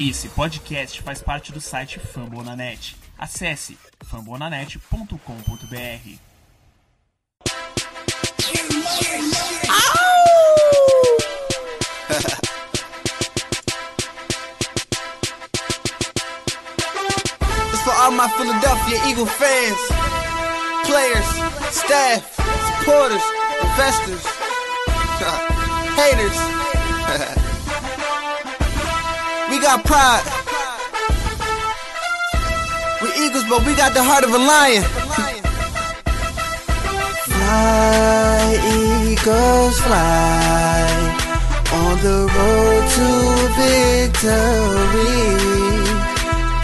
Esse podcast faz parte do site Fambonanet. Acesse fambonanet.com.br. For all my Philadelphia Eagle fans, players, staff, supporters, investors, haters. We got pride. We Eagles, but we got the heart of a lion. fly, Eagles, fly. On the road to victory.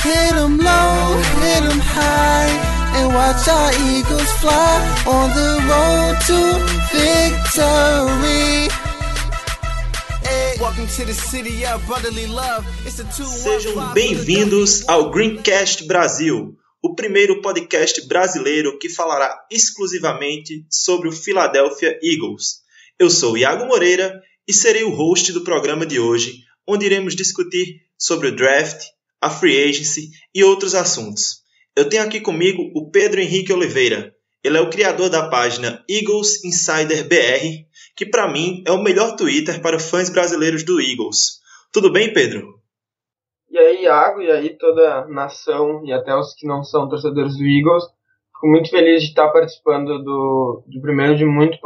Hit 'em low, hit 'em high, and watch our eagles fly on the road to victory. Sejam bem-vindos ao Greencast Brasil, o primeiro podcast brasileiro que falará exclusivamente sobre o Philadelphia Eagles. Eu sou Iago Moreira e serei o host do programa de hoje, onde iremos discutir sobre o draft, a free agency e outros assuntos. Eu tenho aqui comigo o Pedro Henrique Oliveira. Ele é o criador da página Eagles Insider BR, que para mim é o melhor Twitter para fãs brasileiros do Eagles. Tudo bem, Pedro? E aí, Iago, e aí toda a nação e até os que não são torcedores do Eagles. Fico muito feliz de estar participando do, do, primeiro, de muito,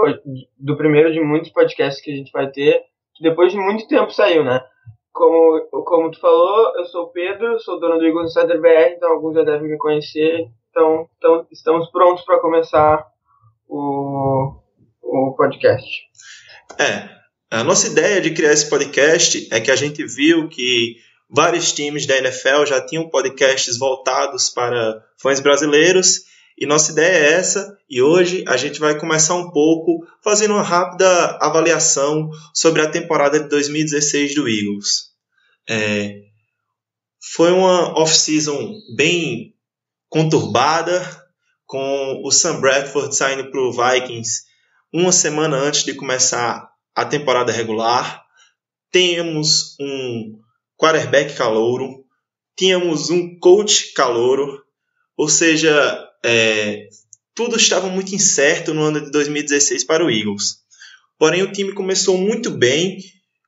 do primeiro de muitos podcasts que a gente vai ter, que depois de muito tempo saiu, né? Como, como tu falou, eu sou o Pedro, sou dono do Eagles Insider BR, então alguns já devem me conhecer. Então, então estamos prontos para começar o, o podcast. É, a nossa ideia de criar esse podcast é que a gente viu que vários times da NFL já tinham podcasts voltados para fãs brasileiros e nossa ideia é essa e hoje a gente vai começar um pouco fazendo uma rápida avaliação sobre a temporada de 2016 do Eagles. É, foi uma off-season bem conturbada, com o Sam Bradford saindo para o Vikings uma semana antes de começar a temporada regular. Temos um quarterback calouro, tínhamos um coach calouro, ou seja, é, tudo estava muito incerto no ano de 2016 para o Eagles. Porém, o time começou muito bem,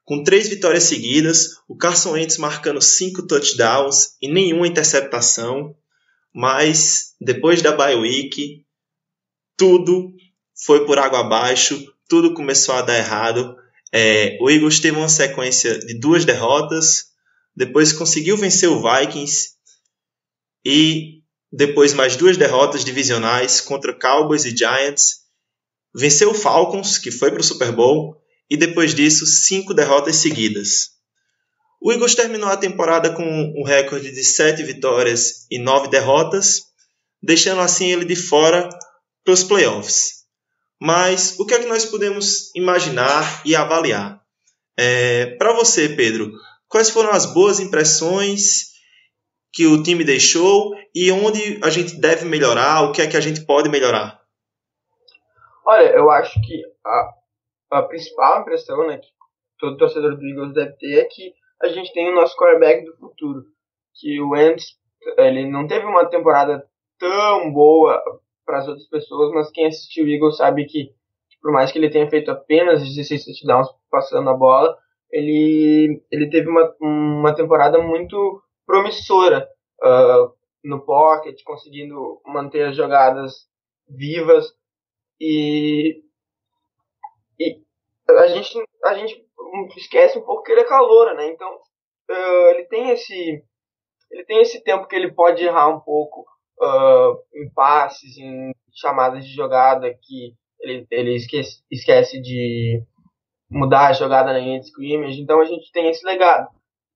com três vitórias seguidas, o Carson Wentz marcando cinco touchdowns e nenhuma interceptação. Mas depois da bye week, tudo foi por água abaixo, tudo começou a dar errado. É, o Eagles teve uma sequência de duas derrotas, depois conseguiu vencer o Vikings e depois mais duas derrotas divisionais contra Cowboys e Giants. Venceu o Falcons, que foi para o Super Bowl, e depois disso, cinco derrotas seguidas. O Eagles terminou a temporada com um recorde de sete vitórias e nove derrotas, deixando assim ele de fora para os playoffs. Mas o que é que nós podemos imaginar e avaliar? É, para você, Pedro, quais foram as boas impressões que o time deixou e onde a gente deve melhorar, o que é que a gente pode melhorar? Olha, eu acho que a, a principal impressão né, que todo torcedor do Eagles deve ter é que a gente tem o nosso quarterback do futuro, que o Wentz, ele não teve uma temporada tão boa para as outras pessoas, mas quem assistiu o Eagles sabe que, por mais que ele tenha feito apenas 16 touchdowns passando a bola, ele, ele teve uma, uma temporada muito promissora uh, no pocket, conseguindo manter as jogadas vivas e, e a gente a gente esquece um pouco que ele é caloura, né? Então uh, ele tem esse ele tem esse tempo que ele pode errar um pouco uh, em passes, em chamadas de jogada que ele, ele esquece, esquece de mudar a jogada na linha de scrimmage. Então a gente tem esse legado.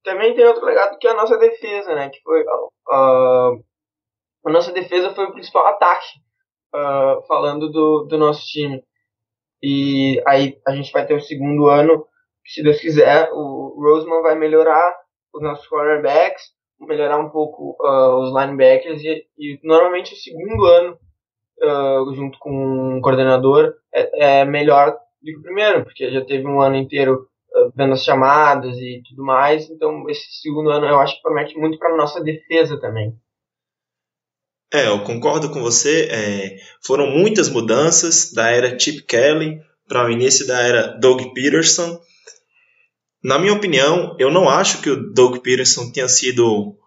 Também tem outro legado que é a nossa defesa, né? Que foi uh, a nossa defesa foi o principal ataque, uh, falando do, do nosso time. E aí a gente vai ter o segundo ano, se Deus quiser, o Roseman vai melhorar os nossos quarterbacks, melhorar um pouco uh, os linebackers e, e, normalmente o segundo ano, uh, junto com um coordenador, é, é, melhor do que o primeiro, porque já teve um ano inteiro vendo as chamadas e tudo mais. Então, esse segundo ano eu acho que promete muito para nossa defesa também. É, eu concordo com você. É, foram muitas mudanças da era Chip Kelly para o início da era Doug Peterson. Na minha opinião, eu não acho que o Doug Peterson tenha sido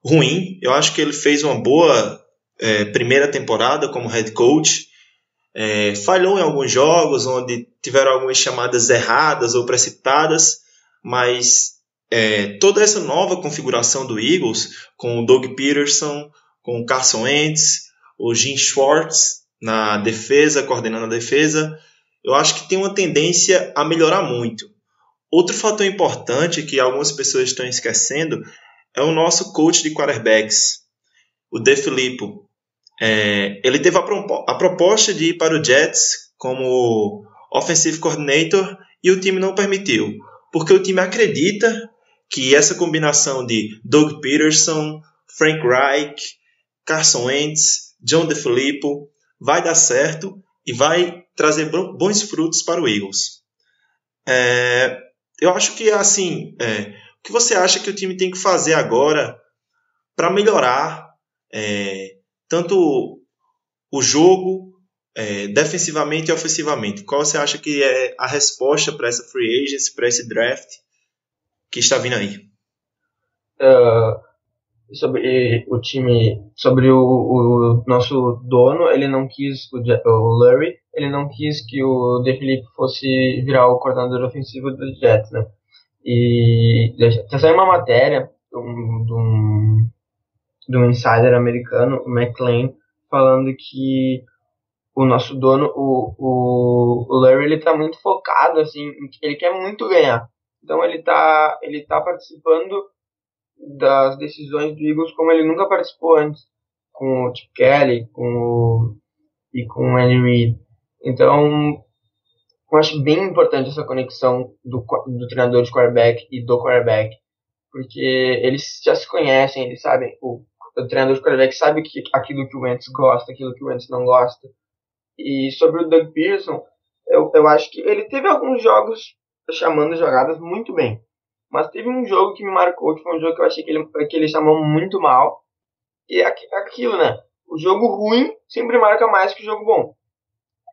ruim. Eu acho que ele fez uma boa é, primeira temporada como head coach. É, falhou em alguns jogos onde tiveram algumas chamadas erradas ou precipitadas, mas é, toda essa nova configuração do Eagles, com o Doug Peterson, com o Carson Wentz, o Jim Schwartz na defesa, coordenando a defesa, eu acho que tem uma tendência a melhorar muito. Outro fator importante que algumas pessoas estão esquecendo é o nosso coach de quarterbacks, o De Filippo. É, ele teve a, a, proposta de ir para o Jets como offensive coordinator e o time não permitiu, porque o time acredita que essa combinação de Doug Peterson, Frank Reich, Carson Wentz, John DeFilippo vai dar certo e vai trazer bons frutos para o Eagles. É, eu acho que assim, é, o que você acha que o time tem que fazer agora para melhorar é, tanto o jogo é, defensivamente e ofensivamente? Qual você acha que é a resposta para essa free agency, para esse draft que está vindo aí? Uh, sobre o time, sobre o, o, nosso dono, ele não quis, o, o Lurie, ele não quis que o De Felipe fosse virar o coordenador ofensivo do Jets, né? E já saiu uma matéria de um, de um, de um insider americano, o McLean, falando que o nosso dono, o, o, o Larry, ele tá muito focado, assim, ele quer muito ganhar. Então ele tá, ele tá participando das decisões do Eagles como ele nunca participou antes, com o Chip Kelly com o, e com o Andy Reid. Então, eu acho bem importante essa conexão do, do treinador de quarterback e do quarterback, porque eles já se conhecem, eles sabem, o, o treinador de quarterback sabe que, aquilo que o Wentz gosta, aquilo que o Wentz não gosta. E sobre o Doug Pearson, eu, eu acho que ele teve alguns jogos chamando jogadas muito bem. Mas teve um jogo que me marcou, que foi um jogo que eu achei que ele, que muito mal. E é aquilo, né? O jogo ruim sempre marca mais que o jogo bom.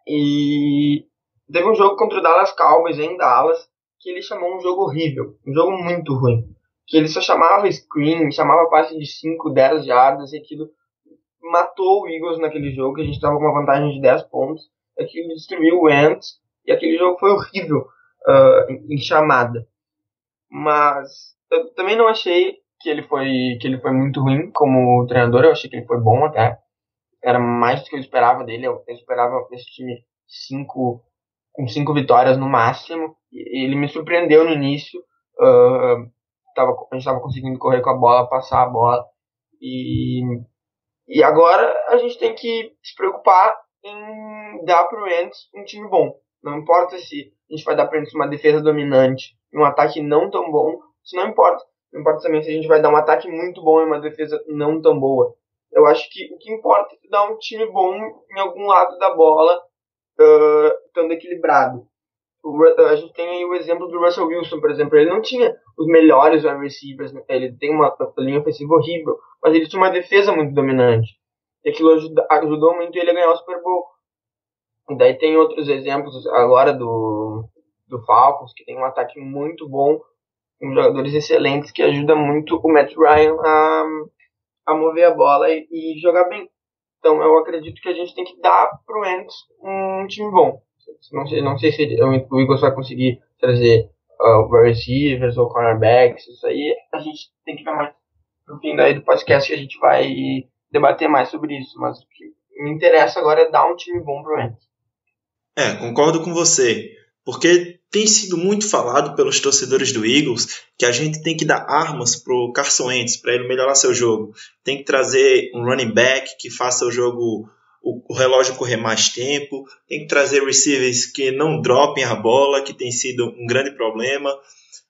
E teve um jogo contra o Dallas Cowboys em Dallas que ele chamou um jogo horrível, um jogo muito ruim. Que ele só chamava screen, chamava passe de 5, 10 jardas e aquilo matou o Eagles naquele jogo, que a gente estava com uma vantagem de 10 pontos. Aquilo destruiu o Ants e aquele jogo foi horrível uh, em, em chamada. Mas eu também não achei que ele foi que ele foi muito ruim como treinador, eu achei que ele foi bom até. Era mais do que eu esperava dele, eu, esperava esse time cinco, com cinco vitórias no máximo. E ele me surpreendeu no início. Uh, tava, a gente estava conseguindo correr com a bola, passar a bola. E, e agora a gente tem que se preocupar em dar para o Ents um time bom. Não importa se a gente vai dar para eles uma defesa dominante um ataque não tão bom, isso não importa. Não importa também se a gente vai dar um ataque muito bom e uma defesa não tão boa. Eu acho que o que importa é dar um time bom em algum lado da bola, uh, estando equilibrado. O, a gente tem aí o exemplo do Russell Wilson, por exemplo. Ele não tinha os melhores wide receivers, né? ele tem uma linha ofensiva horrível, mas ele tinha uma defesa muito dominante. E aquilo ajuda, ajudou muito ele a ganhar o Super Bowl. Daí tem outros exemplos agora do, do Falcons, que tem um ataque muito bom, com jogadores excelentes, que ajuda muito o Matt Ryan a, a mover a bola e, e jogar bem. Então eu acredito que a gente tem que dar pro Ents um time bom. Não sei, não sei se o Eagles vai conseguir trazer uh, receivers ou cornerbacks, isso aí a gente tem que ver mais no fim daí do podcast que a gente vai debater mais sobre isso. Mas o que me interessa agora é dar um time bom pro Ents. É, concordo com você. Porque tem sido muito falado pelos torcedores do Eagles que a gente tem que dar armas pro Carson Wentz para ele melhorar seu jogo. Tem que trazer um running back que faça o jogo o, relógio correr mais tempo, tem que trazer receivers que não dropem a bola, que tem sido um grande problema.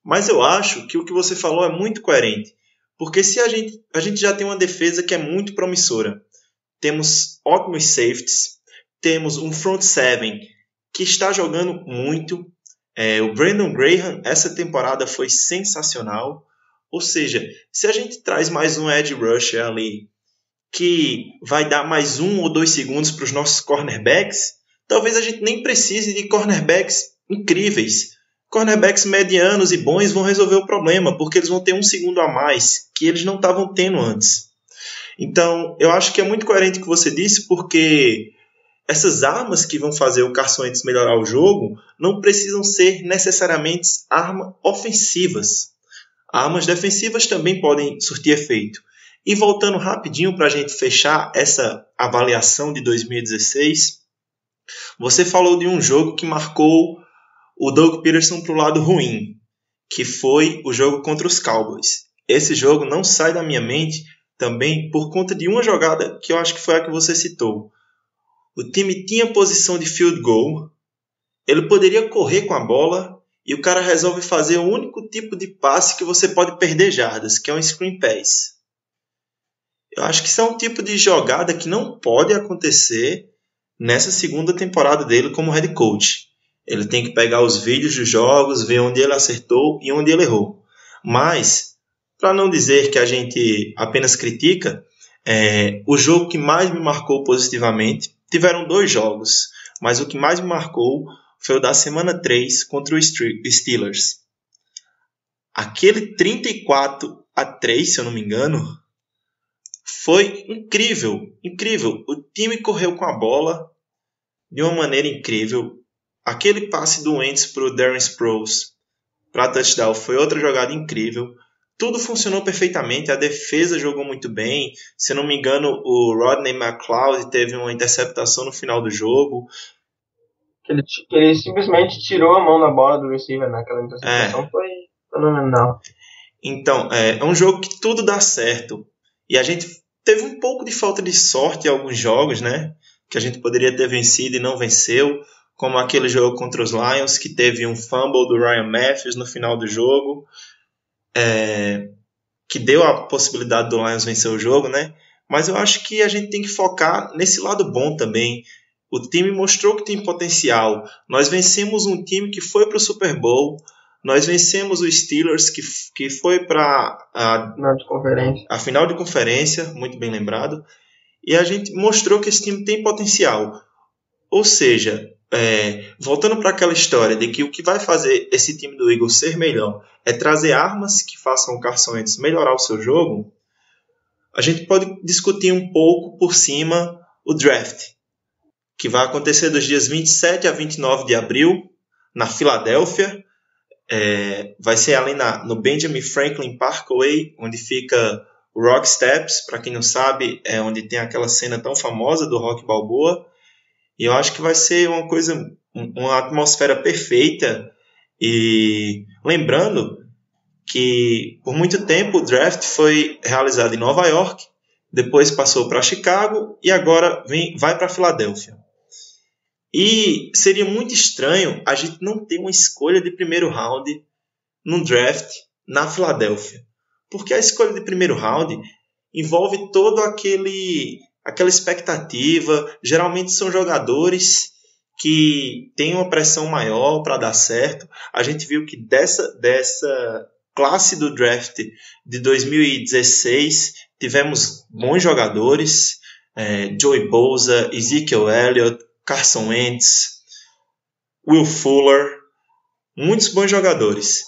Mas eu acho que o que você falou é muito coerente. Porque se a gente, a gente já tem uma defesa que é muito promissora. Temos ótimos safeties, temos um front seven que está jogando muito. É, o Brandon Graham, essa temporada foi sensacional. Ou seja, se a gente traz mais um edge rusher ali que vai dar mais um ou dois segundos para os nossos cornerbacks, talvez a gente nem precise de cornerbacks incríveis. Cornerbacks medianos e bons vão resolver o problema, porque eles vão ter um segundo a mais que eles não estavam tendo antes. Então, eu acho que é muito coerente o que você disse, porque essas armas que vão fazer o Carson Wentz melhorar o jogo não precisam ser necessariamente armas ofensivas. Armas defensivas também podem surtir efeito. E voltando rapidinho para a gente fechar essa avaliação de 2016, você falou de um jogo que marcou o Doug Peterson para o lado ruim, que foi o jogo contra os Cowboys. Esse jogo não sai da minha mente também por conta de uma jogada que eu acho que foi a que você citou. O time tinha posição de field goal, ele poderia correr com a bola e o cara resolve fazer o único tipo de passe que você pode perder jardas, que é um screen pass. Eu acho que isso é um tipo de jogada que não pode acontecer nessa segunda temporada dele como head coach. Ele tem que pegar os vídeos dos jogos, ver onde ele acertou e onde ele errou. Mas, para não dizer que a gente apenas critica, é, o jogo que mais me marcou positivamente tiveram dois jogos, mas o que mais me marcou foi o da semana 3 contra o Steelers. Aquele 34 a 3, se eu não me engano, foi incrível, incrível. O time correu com a bola de uma maneira incrível. Aquele passe do Wentz para o Darren Sproles para touchdown foi outra jogada incrível. Tudo funcionou perfeitamente, a defesa jogou muito bem. Se não me engano, o Rodney McLeod teve uma interceptação no final do jogo. Ele, ele simplesmente tirou a mão da bola do receiver naquela interceptação, é. foi fenomenal. Então, é, é um jogo que tudo dá certo. E a gente teve um pouco de falta de sorte em alguns jogos, né? Que a gente poderia ter vencido e não venceu, como aquele jogo contra os Lions, que teve um fumble do Ryan Matthews no final do jogo, é, que deu a possibilidade do Lions vencer o jogo, né? Mas eu acho que a gente tem que focar nesse lado bom também. O time mostrou que tem potencial. Nós vencemos um time que foi para o Super Bowl, nós vencemos o Steelers, que, que foi para a, final de conferência. a final de conferência, muito bem lembrado, e a gente mostrou que esse time tem potencial. Ou seja, é, voltando para aquela história de que o que vai fazer esse time do Eagles ser melhor é trazer armas que façam o Carson Wentz melhorar o seu jogo, a gente pode discutir um pouco por cima o draft, que vai acontecer dos dias 27 a 29 de abril, na Filadélfia, é, vai ser ali na, no Benjamin Franklin Parkway, onde fica o Rock Steps, para quem não sabe, é onde tem aquela cena tão famosa do Rock Balboa. E eu acho que vai ser uma coisa, uma atmosfera perfeita. E lembrando que por muito tempo o draft foi realizado em Nova York, depois passou para Chicago e agora vem, vai para Filadélfia. E seria muito estranho a gente não ter uma escolha de primeiro round no draft na Filadélfia. Porque a escolha de primeiro round envolve todo aquele aquela expectativa, geralmente são jogadores que têm uma pressão maior para dar certo. A gente viu que dessa dessa classe do draft de 2016 tivemos bons jogadores, é, Joey Bosa, Ezekiel Elliott, Carson Wentz, Will Fuller, muitos bons jogadores.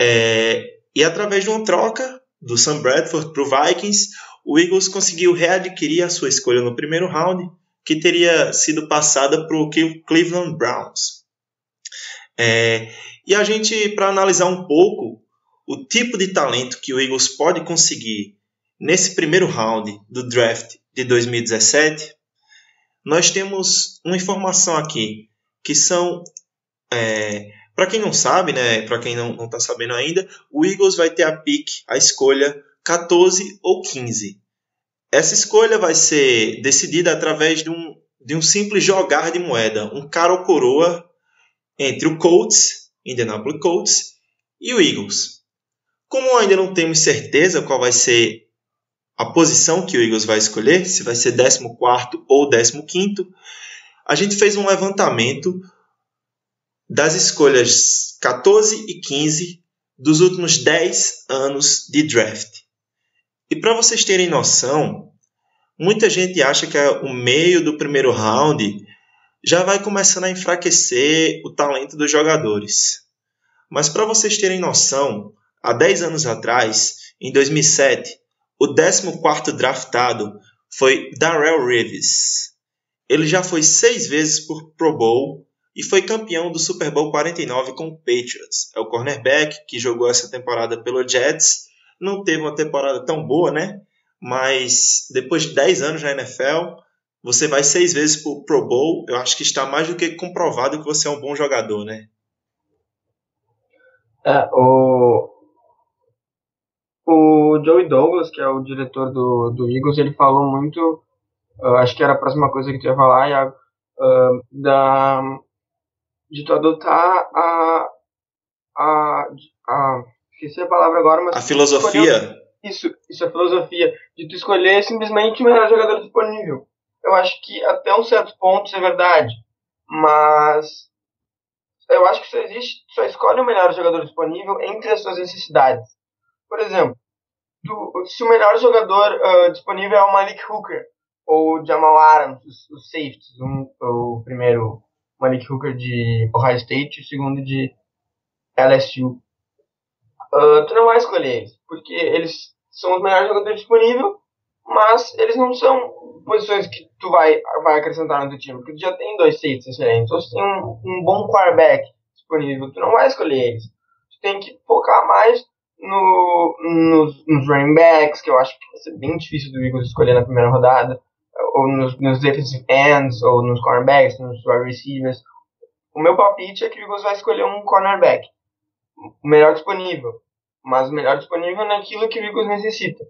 É, e através de uma troca do Sam Bradford para o Vikings, o Eagles conseguiu readquirir a sua escolha no primeiro round, que teria sido passada para o Cleveland Browns. É, e a gente, para analisar um pouco o tipo de talento que o Eagles pode conseguir nesse primeiro round do draft de 2017, nós temos uma informação aqui que são é, para quem não sabe, né, para quem não está sabendo ainda, o Eagles vai ter a pick, a escolha 14 ou 15. Essa escolha vai ser decidida através de um, de um simples jogar de moeda, um cara ou coroa entre o Colts, Indianapolis Colts, e o Eagles. Como ainda não temos certeza qual vai ser a posição que o Eagles vai escolher, se vai ser 14 ou 15, a gente fez um levantamento das escolhas 14 e 15 dos últimos 10 anos de draft. E para vocês terem noção, muita gente acha que o meio do primeiro round já vai começando a enfraquecer o talento dos jogadores. Mas para vocês terem noção, há 10 anos atrás, em 2007, o 14º draftado foi Darrell Reeves. Ele já foi seis vezes por Pro Bowl e foi campeão do Super Bowl 49 com o Patriots. É o cornerback que jogou essa temporada pelo Jets. Não teve uma temporada tão boa, né? Mas depois de 10 anos na NFL, você vai seis vezes pro Pro Bowl. Eu acho que está mais do que comprovado que você é um bom jogador, né? É, o, o Joey Douglas, que é o diretor do, do Eagles, ele falou muito, uh, acho que era a próxima coisa que tu ia falar, Iago, uh, da, de tu adotar a, a, a, esqueci a palavra agora, mas... A filosofia? Escolher, isso, isso é filosofia, de tu escolher simplesmente o melhor jogador disponível. Eu acho que até um certo ponto isso é verdade, mas eu acho que só existe, só escolhe o melhor jogador disponível entre as suas necessidades. Por exemplo, do, se o melhor jogador uh, disponível é o Malik Hooker ou o Jamal Adams, os, os safeties, um, o primeiro Malik Hooker de Ohio State e o segundo de LSU, ah, tu não vai escolher eles, porque eles são os melhores jogadores disponíveis, mas eles não são posições que tu vai, vai acrescentar no teu time, porque tu já tem dois safeties excelentes, ou se tem um, um bom quarterback disponível, tu não vai escolher eles. Tu tem que focar mais no, nos, nos running backs, que eu acho que vai ser bem difícil do Eagles escolher na primeira rodada, ou nos, nos defensive ends, ou nos cornerbacks, nos wide receivers. O meu palpite é que o Eagles vai escolher um cornerback, o melhor disponível, mas o melhor disponível naquilo que o Eagles necessita.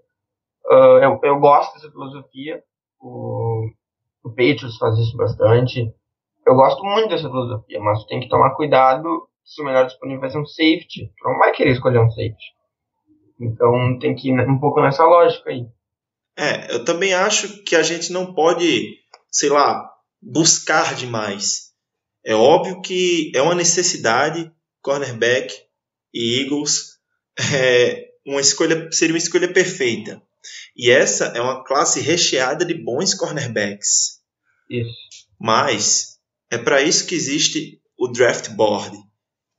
Uh, eu, eu gosto dessa filosofia, o, o Patriots faz isso bastante. Eu gosto muito dessa filosofia, mas tem que tomar cuidado se o melhor disponível vai ser um safety. Tu não vai querer escolher um safety. Então tem que ir um pouco nessa lógica aí. É, eu também acho que a gente não pode, sei lá, buscar demais. É óbvio que é uma necessidade, cornerback e Eagles, é uma escolha, seria uma escolha perfeita. E essa é uma classe recheada de bons cornerbacks. Isso. Mas é para isso que existe o draft board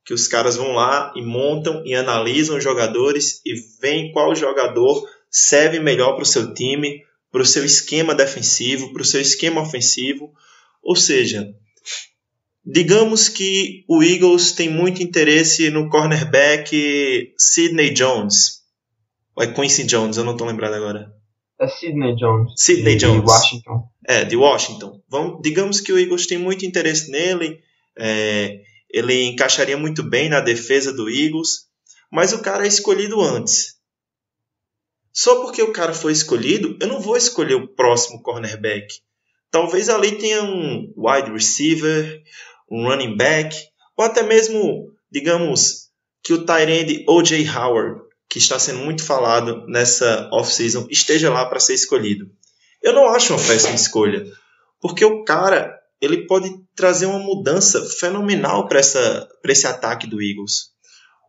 que os caras vão lá e montam e analisam os jogadores e veem qual jogador serve melhor para o seu time, para o seu esquema defensivo, para o seu esquema ofensivo. Ou seja, digamos que o Eagles tem muito interesse no cornerback Sidney Jones. Ou é Quincy Jones, eu não estou lembrado agora. É Sidney Jones. Sidney de Jones. Washington. É, de Washington. Vamos, digamos que o Eagles tem muito interesse nele. É, ele encaixaria muito bem na defesa do Eagles, mas o cara é escolhido antes. Só porque o cara foi escolhido, eu não vou escolher o próximo cornerback. Talvez ali tenha um wide receiver, um running back, ou até mesmo, digamos, que o Tyrande O.J. Howard, que está sendo muito falado nessa off-season, esteja lá para ser escolhido. Eu não acho uma péssima escolha, porque o cara ele pode trazer uma mudança fenomenal para esse ataque do Eagles.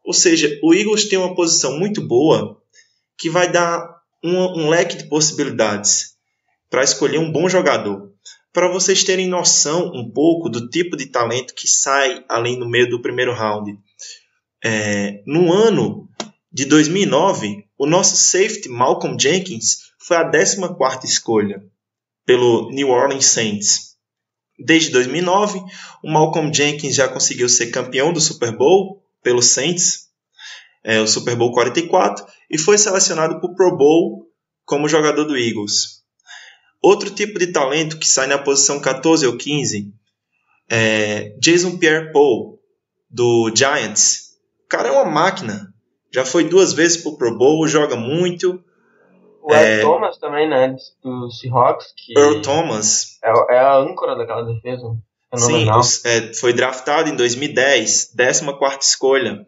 Ou seja, o Eagles tem uma posição muito boa que vai dar um, um leque de possibilidades para escolher um bom jogador. Para vocês terem noção um pouco do tipo de talento que sai além no meio do primeiro round. É, no ano de 2009, o nosso safety Malcolm Jenkins foi a 14ª escolha pelo New Orleans Saints. Desde 2009, o Malcolm Jenkins já conseguiu ser campeão do Super Bowl pelo Saints, é, o Super Bowl 44, e foi selecionado para o Pro Bowl como jogador do Eagles. Outro tipo de talento que sai na posição 14 ou 15 é Jason Pierre-Paul, do Giants. O cara é uma máquina. Já foi duas vezes para o Pro Bowl, joga muito, o Earl é... Thomas também, né? Do Seahawks. Que Earl Thomas. É, é a âncora daquela defesa. Sim, é, foi draftado em 2010, 14 escolha.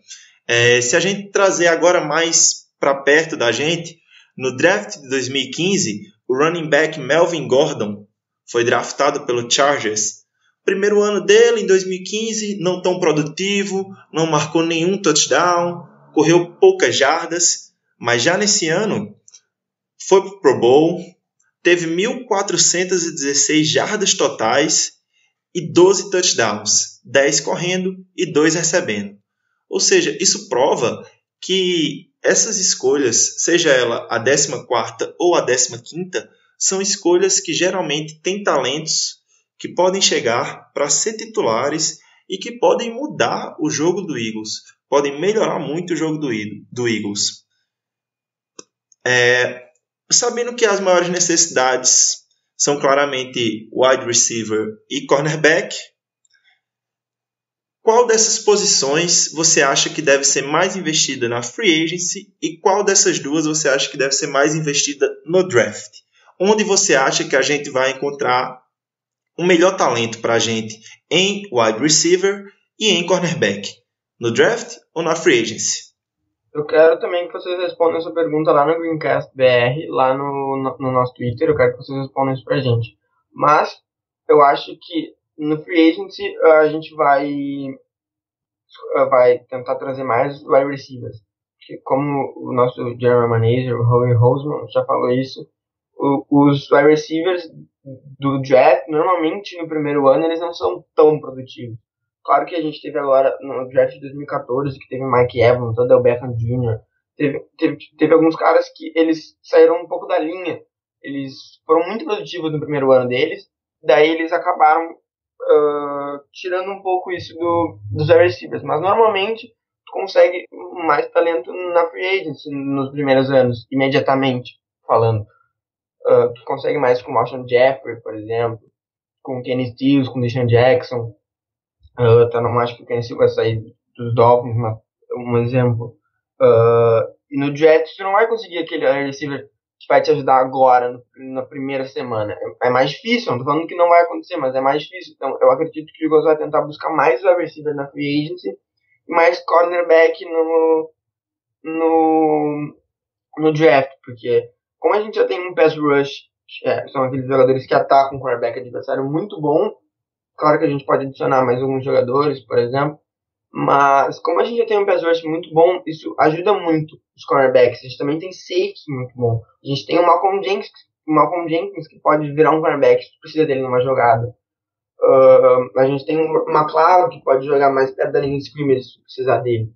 É, se a gente trazer agora mais para perto da gente, no draft de 2015, o running back Melvin Gordon foi draftado pelo Chargers Primeiro ano dele, em 2015, não tão produtivo, não marcou nenhum touchdown, correu poucas jardas, mas já nesse ano foi pro Pro Bowl, teve 1.416 jardas totais e 12 touchdowns, 10 correndo e 2 recebendo. Ou seja, isso prova que essas escolhas, seja ela a 14 ou a 15, são escolhas que geralmente têm talentos que podem chegar para ser titulares e que podem mudar o jogo do Eagles, podem melhorar muito o jogo do, Eagles. É, sabendo que as maiores necessidades são claramente wide receiver e cornerback, qual dessas posições você acha que deve ser mais investida na free agency e qual dessas duas você acha que deve ser mais investida no draft? Onde você acha que a gente vai encontrar o melhor talento para a gente em wide receiver e em cornerback? No draft ou na free agency? Eu quero também que vocês respondam essa pergunta lá no Greencast BR, lá no, no, no nosso Twitter. Eu quero que vocês respondam isso pra gente. Mas eu acho que no free agency a gente vai vai tentar trazer mais wide receivers. Porque como o nosso general manager, o Howie Roseman, já falou isso, os wide receivers do draft, normalmente no primeiro ano, eles não são tão produtivos. Claro que a gente teve agora no draft de 2014, que teve Mike Evans, Odell Beckham Jr., teve, teve, teve alguns caras que eles saíram um pouco da linha. Eles foram muito produtivos no primeiro ano deles, daí eles acabaram uh, tirando um pouco isso do, dos wide receivers. Mas normalmente tu consegue mais talento na free agency nos primeiros anos, imediatamente falando. Uh, tu consegue mais com o Marshall Jeffrey, por exemplo, com o Kenny Stills, com o Deshaun Jackson. Uh, tá, não acho que o Kenny Stills vai sair dos Dolphins, mas um exemplo. Uh, e no draft tu não vai conseguir aquele receiver que vai te ajudar agora, no, na primeira semana. É, é, mais difícil, não tô falando que não vai acontecer, mas é mais difícil. Então eu acredito que o Eagles vai tentar buscar mais wide receiver na free agency e mais cornerback no, no, no draft, porque como a gente já tem um pass rush, é, são aqueles jogadores que atacam o quarterback adversário muito bom, claro que a gente pode adicionar mais alguns jogadores, por exemplo, mas como a gente já tem um pass rush muito bom, isso ajuda muito os cornerbacks. A gente também tem safety muito bom. A gente tem o Malcolm Jenkins, Malcolm Jenkins que pode virar um cornerback se precisa dele numa jogada. Uh, a gente tem o McLeod que pode jogar mais perto da linha de scrimmage se precisar dele.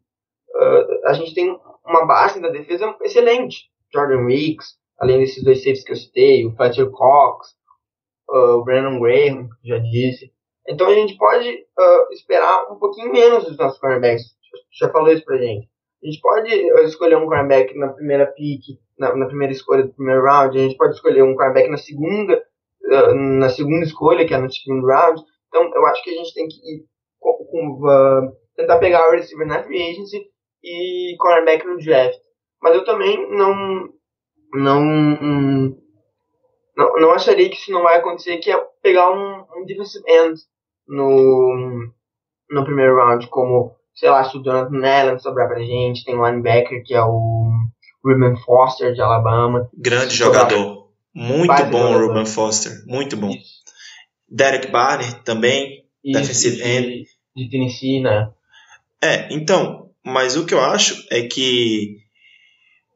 Uh, a gente tem uma base da defesa excelente. Jordan Weeks, além desses dois safes que eu citei, o Fletcher Cox, uh, o Brandon Graham, já disse. Então a gente pode uh, esperar um pouquinho menos dos nossos cornerbacks. Já falou isso pra gente. A gente pode escolher um cornerback na primeira pick, na, na, primeira escolha do primeiro round. A gente pode escolher um cornerback na segunda, uh, na segunda escolha, que é no segundo round. Então eu acho que a gente tem que ir com, com, tentar pegar o receiver na free agency e cornerback no draft. Mas eu também não não, um, não, não acharia que isso não vai acontecer, que é pegar um, um defensive end no, no primeiro round, como, sei lá, se o Jonathan Allen sobrar pra gente, tem um linebacker que é o Ruben Foster de Alabama. Grande jogador. Muito bom o Ruben Foster, muito bom. Isso. Derek Barner também, Isso, defensive end. De Tennessee, né? É, então, mas o que eu acho é que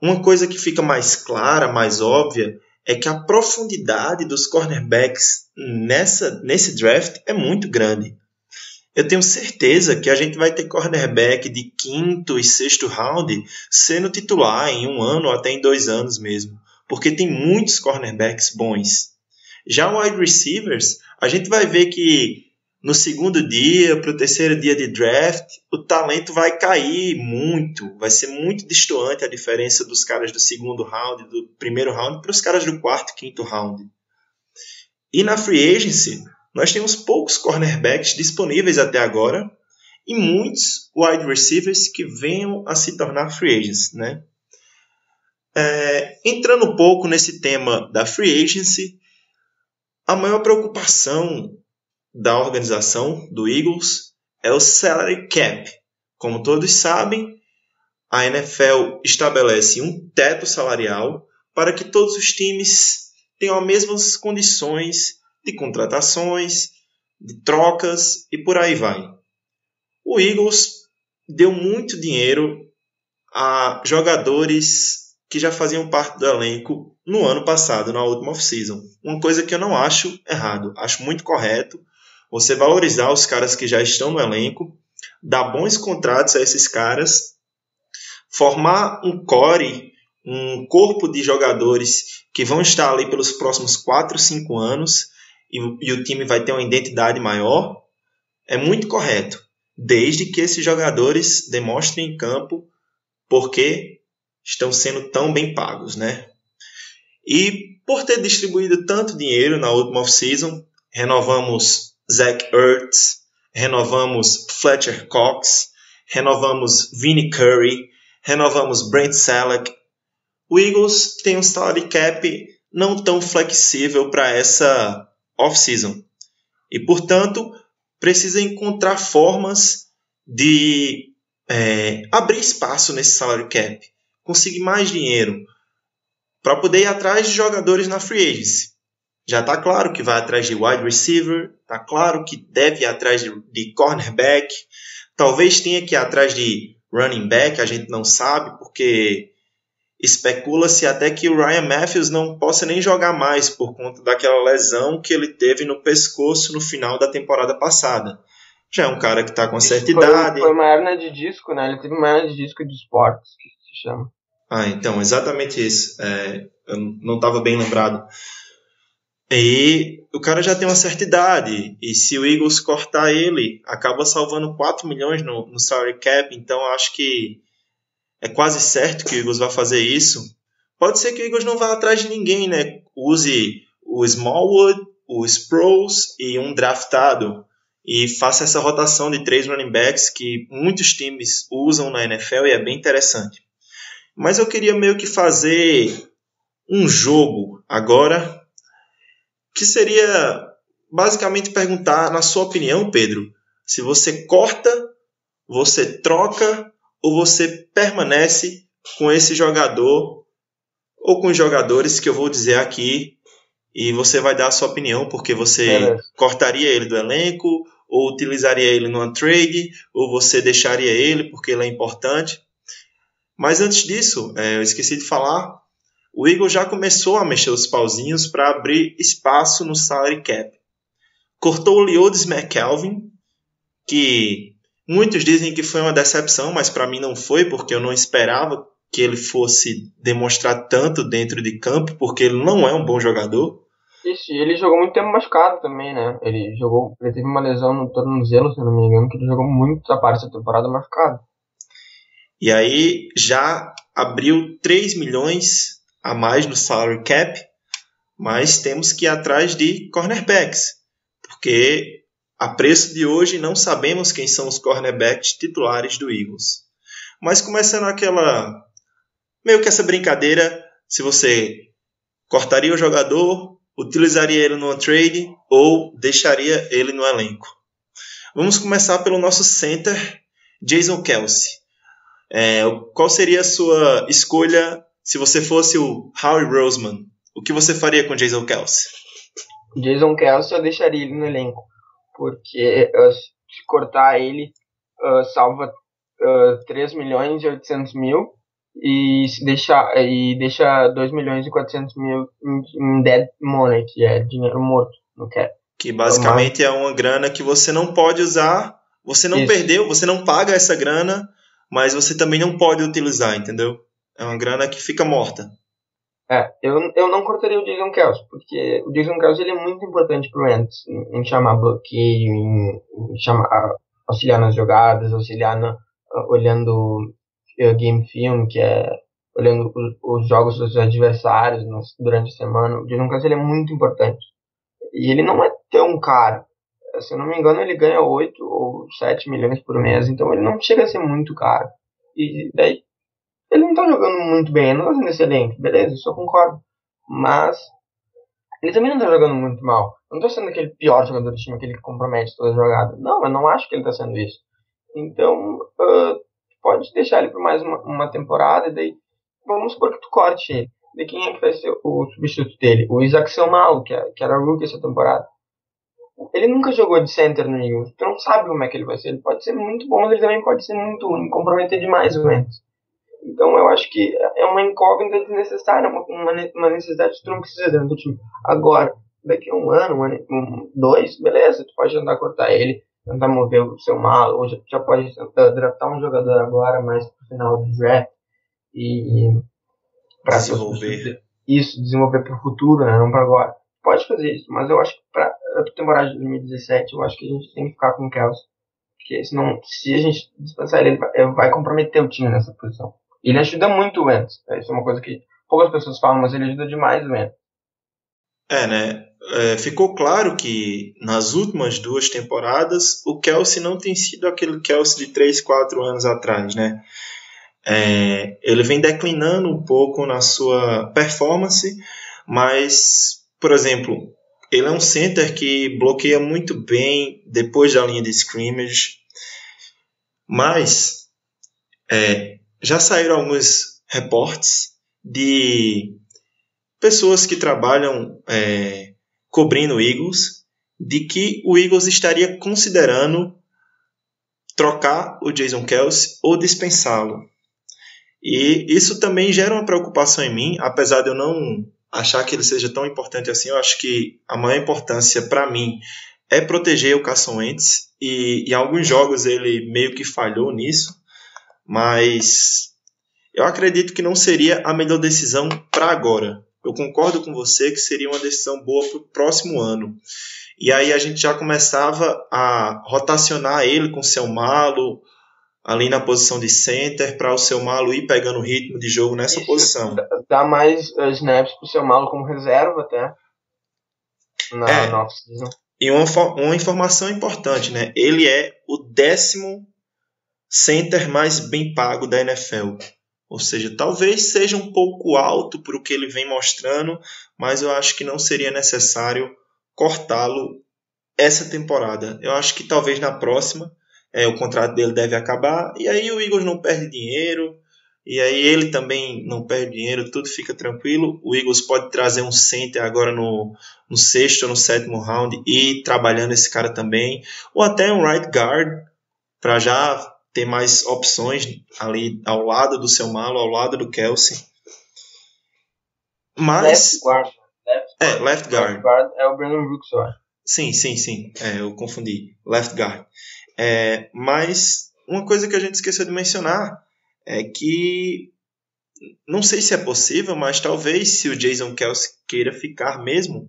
uma coisa que fica mais clara, mais óbvia, é que a profundidade dos cornerbacks nessa, nesse draft é muito grande. Eu tenho certeza que a gente vai ter cornerback de quinto e sexto round sendo titular em um ano ou até em dois anos mesmo, porque tem muitos cornerbacks bons. Já wide receivers, a gente vai ver que no segundo dia, para o terceiro dia de draft, o talento vai cair muito. Vai ser muito distoante a diferença dos caras do segundo round, do primeiro round, para os caras do quarto, quinto round. E na free agency, nós temos poucos cornerbacks disponíveis até agora e muitos wide receivers que venham a se tornar free agents, né? É, entrando um pouco nesse tema da free agency, a maior preocupação da organização do Eagles é o salary cap. Como todos sabem, a NFL estabelece um teto salarial para que todos os times tenham as mesmas condições de contratações, de trocas e por aí vai. O Eagles deu muito dinheiro a jogadores que já faziam parte do elenco no ano passado, na última off-season. Uma coisa que eu não acho errado, acho muito correto você valorizar os caras que já estão no elenco, dar bons contratos a esses caras, formar um core, um corpo de jogadores que vão estar ali pelos próximos 4, 5 anos e, e o time vai ter uma identidade maior, é muito correto, desde que esses jogadores demonstrem em campo porque estão sendo tão bem pagos, né? E por ter distribuído tanto dinheiro na última off-season, renovamos Zach Ertz, renovamos Fletcher Cox, renovamos Vinnie Curry, renovamos Brent Selleck. O Eagles tem um salary cap não tão flexível para essa off-season. E, portanto, precisa encontrar formas de é, abrir espaço nesse salary cap, conseguir mais dinheiro para poder ir atrás de jogadores na free agency. Já está claro que vai atrás de wide receiver, está claro que deve ir atrás de, de cornerback, talvez tenha que ir atrás de running back, a gente não sabe, porque especula-se até que o Ryan Matthews não possa nem jogar mais por conta daquela lesão que ele teve no pescoço no final da temporada passada. Já é um cara que está com certa foi, idade. Foi uma hernia de disco, né? Ele teve uma hernia de disco de esportes, que se chama. Ah, então, exatamente isso. É, eu não estava bem lembrado. E o cara já tem uma certa idade, e se o Eagles cortar ele, acaba salvando 4 milhões no, no salary cap, então acho que é quase certo que o Eagles vai fazer isso. Pode ser que o Eagles não vá atrás de ninguém, né? Use o Smallwood, o Sproles e um draftado e faça essa rotação de três running backs que muitos times usam na NFL e é bem interessante. Mas eu queria meio que fazer um jogo agora que seria basicamente perguntar, na sua opinião, Pedro, se você corta, você troca ou você permanece com esse jogador ou com os jogadores que eu vou dizer aqui e você vai dar a sua opinião porque você cortaria ele do elenco ou utilizaria ele numa trade ou você deixaria ele porque ele é importante. Mas antes disso, é, eu esqueci de falar, o Eagle já começou a mexer os pauzinhos para abrir espaço no salary cap. Cortou o Leodes McKelvin, que muitos dizem que foi uma decepção, mas para mim não foi, porque eu não esperava que ele fosse demonstrar tanto dentro de campo, porque ele não é um bom jogador. Isso, ele jogou muito tempo machucado também, né? Ele jogou, ele teve uma lesão no tornozelo, se não me engano, que ele jogou muito a parte da temporada machucado. E aí já abriu 3 milhões a mais no salary cap, mas temos que ir atrás de cornerbacks, porque a preço de hoje não sabemos quem são os cornerbacks titulares do Eagles. Mas começando aquela meio que essa brincadeira, se você cortaria o jogador, utilizaria ele numa trade ou deixaria ele no elenco. Vamos começar pelo nosso center, Jason Kelsey. É, qual seria a sua escolha se você fosse o Howie Roseman, o que você faria com Jason Kelsey? Jason Kelsey eu deixaria ele no elenco, porque uh, se cortar ele uh, salva uh, 3 milhões e 800 mil e deixa, e deixa 2 milhões e 400 mil em, dead money, que é dinheiro morto no cap. Que basicamente é uma grana que você não pode usar, você não Isso. perdeu, você não paga essa grana, mas você também não pode utilizar, entendeu? É uma grana que fica morta. É, eu, eu não cortaria o Jason Kelsey, porque o Jason Kelsey ele é muito importante pro Ents em, em chamar bloqueio, em, em chamar, auxiliar nas jogadas, auxiliar na, olhando uh, game film, que é olhando os, os jogos dos adversários durante a semana. O Jason Kelsey ele é muito importante. E ele não é tão caro. Se eu não me engano, ele ganha 8 ou 7 milhões por mês, então ele não chega a ser muito caro. E daí ele não tá jogando muito bem, não tá sendo excelente, beleza, isso eu concordo. Mas ele também não tá jogando muito mal. Não tá sendo aquele pior jogador do time, aquele que compromete toda a jogada. Não, eu não acho que ele tá sendo isso. Então, uh, pode deixar ele por mais uma, uma, temporada e daí vamos supor que tu corte ele. De quem é que vai ser o substituto dele? O Isaac Selmalo, que, é, que era rookie essa temporada. ele nunca jogou de center no Eagles. Tu não sabe como é que ele vai ser. Ele pode ser muito bom, mas ele também pode ser muito ruim, comprometer demais o Wentz. Então eu acho que é uma incógnita desnecessária, uma, uma necessidade que tu não precisa dentro do time. Agora, daqui a um ano, um, ano, um dois, beleza, tu pode tentar cortar ele, tentar mover o seu malo, ou já, já pode tentar draftar um jogador agora, mais pro final do draft, e, e para desenvolver. Isso, desenvolver pro futuro, né, não para agora. Pode fazer isso, mas eu acho que pra a temporada de 2017, eu acho que a gente tem que ficar com o Kelsey. Porque senão, se a gente dispensar ele, ele vai, vai comprometer o time nessa posição. Ele ajuda muito o Wentz. Isso é uma coisa que poucas pessoas falam, mas ele ajuda demais o. É, né? É, ficou claro que nas últimas duas temporadas o Kelsey não tem sido aquele Kelsey de 3, 4 anos atrás, né? É, ele vem declinando um pouco na sua performance, mas, por exemplo, ele é um center que bloqueia muito bem depois da linha de scrimmage, mas é, já saíram alguns reportes de pessoas que trabalham é, cobrindo Eagles de que o Eagles estaria considerando trocar o Jason Kelsey ou dispensá-lo. E isso também gera uma preocupação em mim, apesar de eu não achar que ele seja tão importante assim. Eu acho que a maior importância para mim é proteger o Carson Wentz e em alguns jogos ele meio que falhou nisso, mas eu acredito que não seria a melhor decisão para agora. Eu concordo com você que seria uma decisão boa para o próximo ano. E aí a gente já começava a rotacionar ele com seu malo ali na posição de center para o seu malo ir pegando o ritmo de jogo nessa Isso, posição. Dá mais uh, snaps para o seu malo como reserva até na, é, na E uma, uma informação importante, né? Ele é o décimo center mais bem pago da NFL. Ou seja, talvez seja um pouco alto para o que ele vem mostrando, mas eu acho que não seria necessário cortá-lo essa temporada. Eu acho que talvez na próxima é, o contrato dele deve acabar e aí o Eagles não perde dinheiro e aí ele também não perde dinheiro, tudo fica tranquilo. O Eagles pode trazer um center agora no, no sexto ou no sétimo round e ir trabalhando esse cara também, ou até um right guard para já ter mais opções ali ao lado do seu malo, ao lado do Kelsey. Mas. Left guard. Left é, left guard. Left guard é o Brandon Brooks. Sim, sim, sim. É, eu confundi. Left guard. É, mas uma coisa que a gente esqueceu de mencionar é que não sei se é possível, mas talvez se o Jason Kelsey queira ficar mesmo,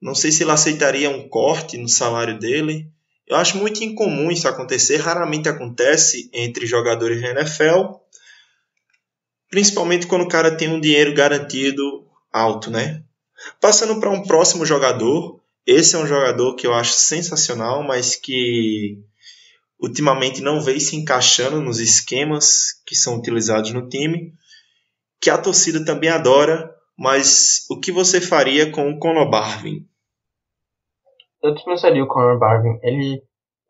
não sei se ele aceitaria um corte no salário dele. Eu acho muito incomum isso acontecer, raramente acontece entre jogadores da NFL, principalmente quando o cara tem um dinheiro garantido alto, né? Passando para um próximo jogador, esse é um jogador que eu acho sensacional, mas que ultimamente não vem se encaixando nos esquemas que são utilizados no time, que a torcida também adora, mas o que você faria com o Conor Barvin? Eu dispensaria o Conor Barvin. Ele,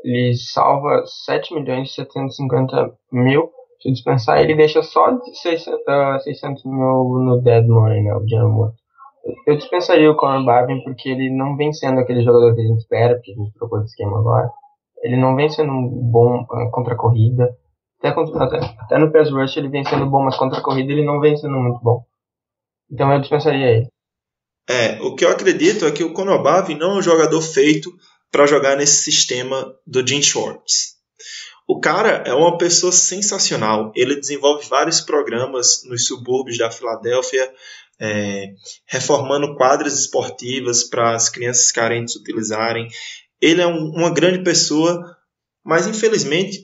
ele salva 7 milhões e 750 mil. Se dispensar, ele deixa só 600, uh, 600 mil no dead money, né? O dinheiro morto. Eu dispensaria o Conor Barvin porque ele não vem sendo aquele jogador que a gente espera, porque a gente trocou de esquema agora. Ele não vem sendo um bom uh, contra a corrida. Até, até, até no pass rush ele vem sendo bom, mas contra a corrida ele não vem sendo muito bom. Então eu dispensaria ele. É, o que eu acredito é que o Konobavi não é um jogador feito para jogar nesse sistema do Jim Schwartz. O cara é uma pessoa sensacional. Ele desenvolve vários programas nos subúrbios da Filadélfia, é, reformando quadras esportivas para as crianças carentes utilizarem. Ele é um, uma grande pessoa, mas infelizmente,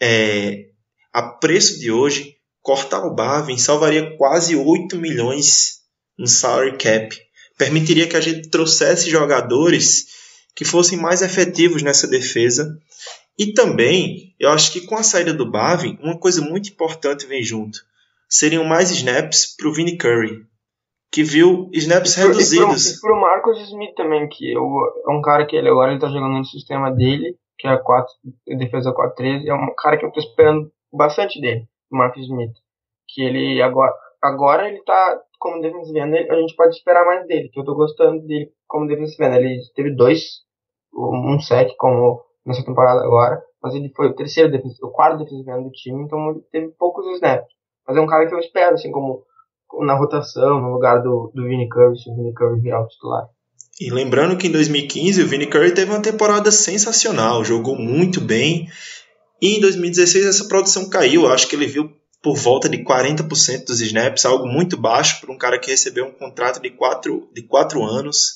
é, a preço de hoje, cortar o Barvin salvaria quase 8 milhões no salary cap permitiria que a gente trouxesse jogadores que fossem mais efetivos nessa defesa. E também, eu acho que com a saída do Bavin, uma coisa muito importante vem junto. Seriam mais snaps para o Vinny Curry, que viu snaps e reduzidos. E para o Marcos Smith também, que é um cara que ele agora está jogando no sistema dele, que é a 4, defesa 4-13, é um cara que eu estou esperando bastante dele, o Marcos Smith. Que ele agora, agora ele está como defensive end, a gente pode esperar mais dele, que eu tô gostando dele como defensive end. Ele teve dois um sec como nessa temporada agora, mas ele foi o terceiro o quarto defensivo do time, então ele teve poucos snaps. Mas é um cara que eu espero, assim, como na rotação, no lugar do, do Vini Curry, se o Vini Curry virar o titular. E lembrando que em 2015 o Vini Curry teve uma temporada sensacional, jogou muito bem. E em 2016 essa produção caiu, acho que ele viu por volta de 40% dos snaps, algo muito baixo para um cara que recebeu um contrato de 4 de quatro anos,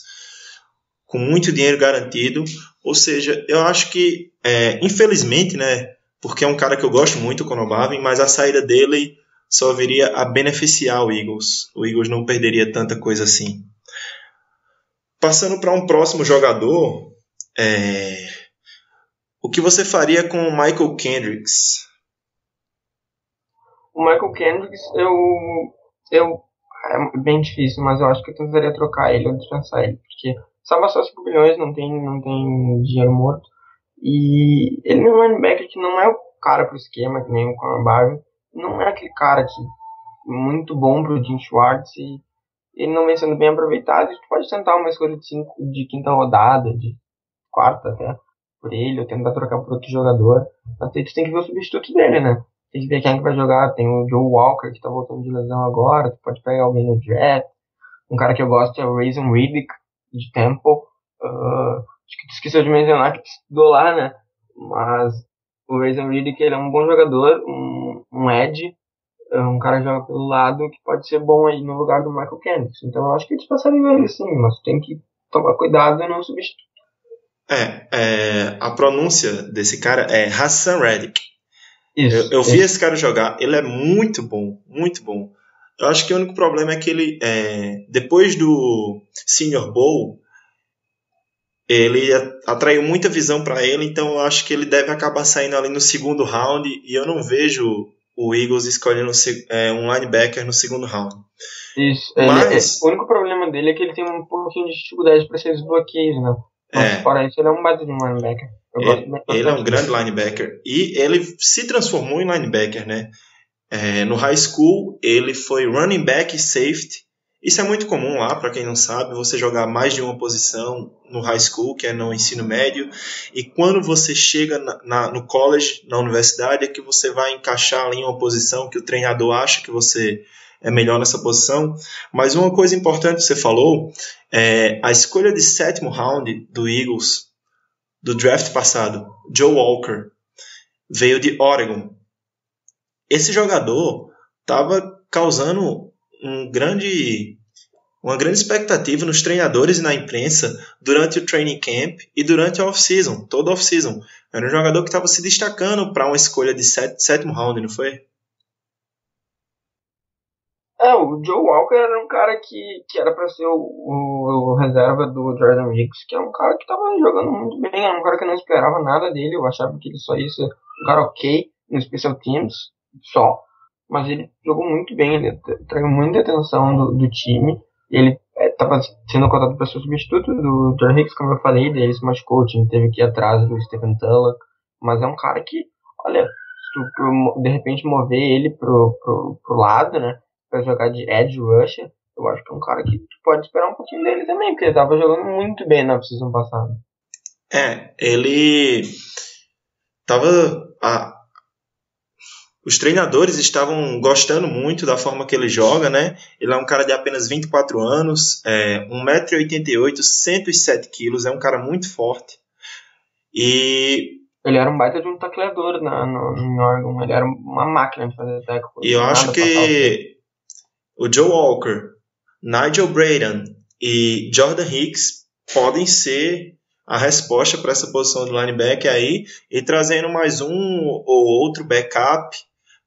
com muito dinheiro garantido. Ou seja, eu acho que, é, infelizmente, né, porque é um cara que eu gosto muito, o Conor mas a saída dele só viria a beneficiar o Eagles. O Eagles não perderia tanta coisa assim. Passando para um próximo jogador, é... o que você faria com o Michael Kendricks? O Michael Kendricks, eu, eu é bem difícil, mas eu acho que eu tentaria trocar ele ou dispensar ele, porque salva só 5 bilhões, não tem, não tem dinheiro morto. E ele é um linebacker que não é o cara pro esquema, que nem o Conor Barber. Não é aquele cara que muito bom pro Jim Schwartz e ele não vem sendo bem aproveitado, a gente pode tentar uma escolha de, cinco, de quinta rodada, de quarta até, por ele, ou tentar trocar por outro jogador. Mas a gente tem que ver o substituto dele, né? Tem que ver quem que vai jogar. Tem o Joe Walker, que tá voltando de lesão agora. Tu pode pegar alguém no draft. Um cara que eu gosto é o Raisin Riddick, de Temple. Uh, acho que tu esqueceu de mencionar que tu estudou lá, né? Mas o Raisin Riddick, ele é um bom jogador, um, um edge é um cara que joga pelo lado que pode ser bom aí no lugar do Michael Kendricks. Então eu acho que eles passariam ele sim, mas tem que tomar cuidado e não substituir. É, é, a pronúncia desse cara é Hassan Reddick. Isso, eu, eu vi esse cara jogar, ele é muito bom, muito bom. Eu acho que o único problema é que ele, é, depois do Senior Bowl, ele atraiu muita visão para ele, então eu acho que ele deve acabar saindo ali no segundo round e eu não vejo o Eagles escolhendo é, um linebacker no segundo round. Isso. Mas... É, o único problema dele é que ele tem um pouquinho de dificuldade para ser os bloqueios, né? Mas é. fora isso, ele é um baita de um linebacker. Ele, ele, é um grande linebacker. E ele se transformou em linebacker, né? É, no high school, ele foi running back e safety. Isso é muito comum lá, para quem não sabe, você jogar mais de uma posição no high school, que é no ensino médio, e quando você chega na, na, no college, na universidade, é que você vai encaixar ali em uma posição que o treinador acha que você é melhor nessa posição. Mas uma coisa importante que você falou é a escolha de sétimo round do Eagles do draft passado, Joe Walker, veio de Oregon. Esse jogador estava causando um grande, uma grande expectativa nos treinadores e na imprensa durante o training camp e durante a off-season, toda a off-season. Era um jogador que estava se destacando para uma escolha de sétimo round, não foi? É, o Joe Walker era um cara que, que era para ser o, o, o, reserva do Jordan Hicks, que é um cara que tava jogando muito bem, era um cara que não esperava nada dele, eu achava que ele só ia ser um cara ok no Special Teams, só mas ele jogou muito bem, ele traiu muita atenção do, do time. Ele estava é, sendo cotado para ser substituto do John Hicks, como eu falei, daí ele se machucou, o time teve que ir atrás do Stephen Tullock, mas é um cara que, olha, se tu de repente mover ele pro, pro, pro lado, né, para jogar de edge rusher, eu acho que é um cara que tu pode esperar um pouquinho dele também, porque ele estava jogando muito bem na season passada. É, ele tava a, os treinadores estavam gostando muito da forma que ele joga, né? Ele é um cara de apenas 24 anos, é, 1,88m, 107 kg, é um cara muito forte. E. Ele era um baita de um tacleador na, no, no Oregon, ele era uma máquina de fazer tackle. E eu acho que o Joe Walker, Nigel Braden e Jordan Hicks podem ser a resposta para essa posição de linebacker aí e trazendo mais um ou outro backup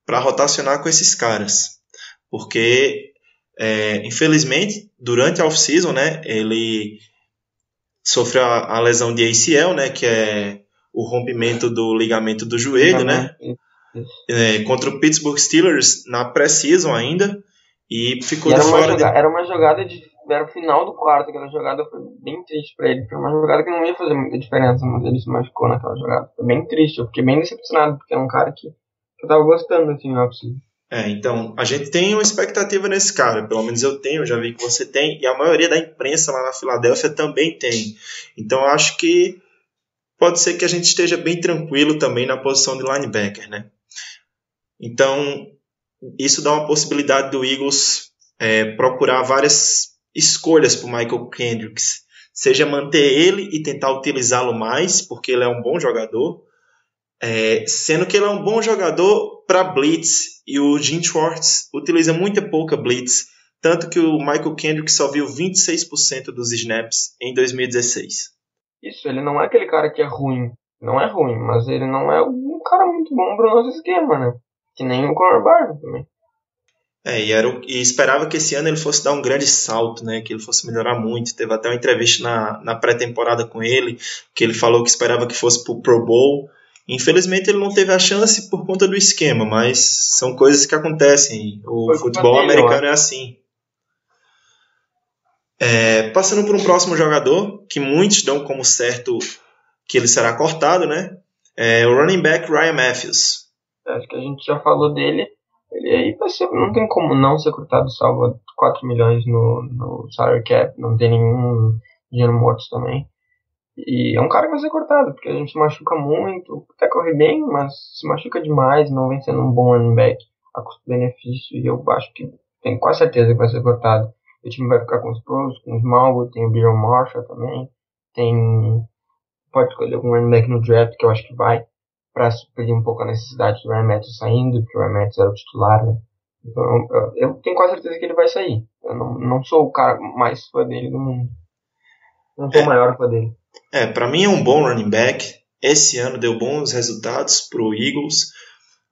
para rotacionar com esses caras. Porque, é, infelizmente, durante a off-season, né, ele sofreu a, a, lesão de ACL, né, que é o rompimento do ligamento do joelho, né, é, contra o Pittsburgh Steelers na pré-season ainda, e ficou e de fora. Jogada, de... Era uma jogada de. Era o final do quarto, aquela jogada foi bem triste para ele. Foi uma jogada que não ia fazer muita diferença, mas ele se machucou naquela jogada. Foi bem triste, eu fiquei bem decepcionado, porque é um cara que eu tava gostando, assim, no off É, então, a gente tem uma expectativa nesse cara, pelo menos eu tenho, já vi que você tem, e a maioria da imprensa lá na Filadélfia também tem. Então, eu acho que pode ser que a gente esteja bem tranquilo também na posição de linebacker, né? Então, isso dá uma possibilidade do Eagles é, procurar várias escolhas para Michael Kendricks. Seja manter ele e tentar utilizá-lo mais, porque ele é um bom jogador, é, sendo que ele é um bom jogador para blitz e o Jim Schwartz utiliza muita pouca blitz, tanto que o Michael Kendrick só viu 26% dos snaps em 2016. Isso, ele não é aquele cara que é ruim, não é ruim, mas ele não é um cara muito bom para o nosso esquema, né? Que nem o Conor Barber também. É, e, era, e esperava que esse ano ele fosse dar um grande salto, né? Que ele fosse melhorar muito. Teve até uma entrevista na, na pré-temporada com ele, que ele falou que esperava que fosse pro Pro Bowl. Infelizmente ele não teve a chance por conta do esquema, mas são coisas que acontecem. O Foi futebol americano é assim. É, passando por um próximo jogador, que muitos dão como certo que ele será cortado, né? É o running back Ryan Matthews. Acho que a gente já falou dele. Ele aí vai ser, não tem como não ser cortado, salva 4 milhões no, no salary cap, não tem nenhum dinheiro morto também. E é um cara que vai ser cortado, porque a gente se machuca muito, até corre bem, mas se machuca demais, não vem sendo um bom running back a custo-benefício, e eu acho que tenho quase certeza que vai ser cortado. O time vai ficar com os pros, com os Smallwood, tem o Byron Marshall também, tem. Pode escolher algum running back no draft, que eu acho que vai para suprir um pouco a necessidade do Ryan Matthews saindo, porque o Ryan Matthews era o titular, né? Então eu, eu, tenho quase certeza que ele vai sair. Eu não, não sou o cara mais fã dele do mundo. Não sou é, o maior fã dele. É, para mim é um bom running back. Esse ano deu bons resultados pro Eagles,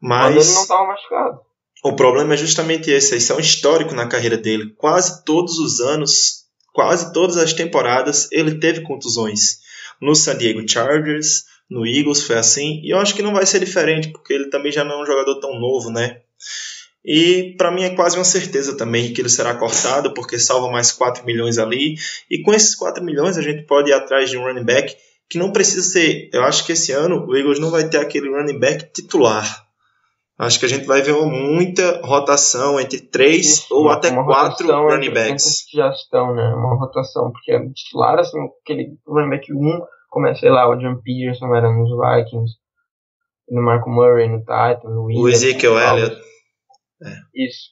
mas. Mas ele não estava machucado. O problema é justamente esse. Esse é um histórico na carreira dele. Quase todos os anos, quase todas as temporadas, ele teve contusões. No San Diego Chargers, no Eagles foi assim, e eu acho que não vai ser diferente, porque ele também já não é um jogador tão novo, né? E para mim é quase uma certeza também que ele será cortado, porque salva mais 4 milhões ali, e com esses 4 milhões a gente pode ir atrás de um running back que não precisa ser. Eu acho que esse ano o Eagles não vai ter aquele running back titular. Acho que a gente vai ver muita rotação entre três Isso, ou até quatro running backs. Já estão, né? Uma rotação, porque é titular, assim, aquele running back 1 um, como sei lá, o John Peterson era nos Vikings, no Marco Murray no Titans, no o Ezekiel Elliott. É. Isso.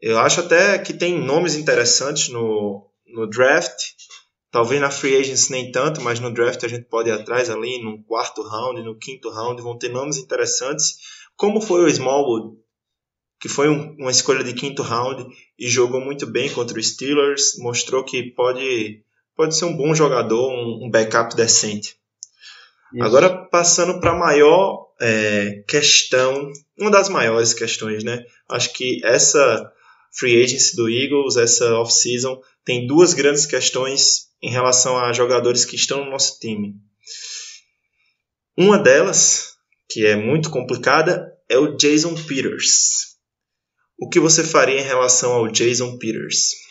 Eu acho até que tem nomes interessantes no, no draft. Talvez na free agency nem tanto, mas no draft a gente pode ir atrás ali, no quarto round, no quinto round, vão ter nomes interessantes. Como foi o Smallwood, que foi um, uma escolha de quinto round e jogou muito bem contra o Steelers, mostrou que pode pode ser um bom jogador, um, um backup decente. Isso. Agora, passando para a maior é, questão, uma das maiores questões, né? Acho que essa free agency do Eagles, essa off-season, tem duas grandes questões em relação a jogadores que estão no nosso time. Uma delas, que é muito complicada, é o Jason Peters. O que você faria em relação ao Jason Peters?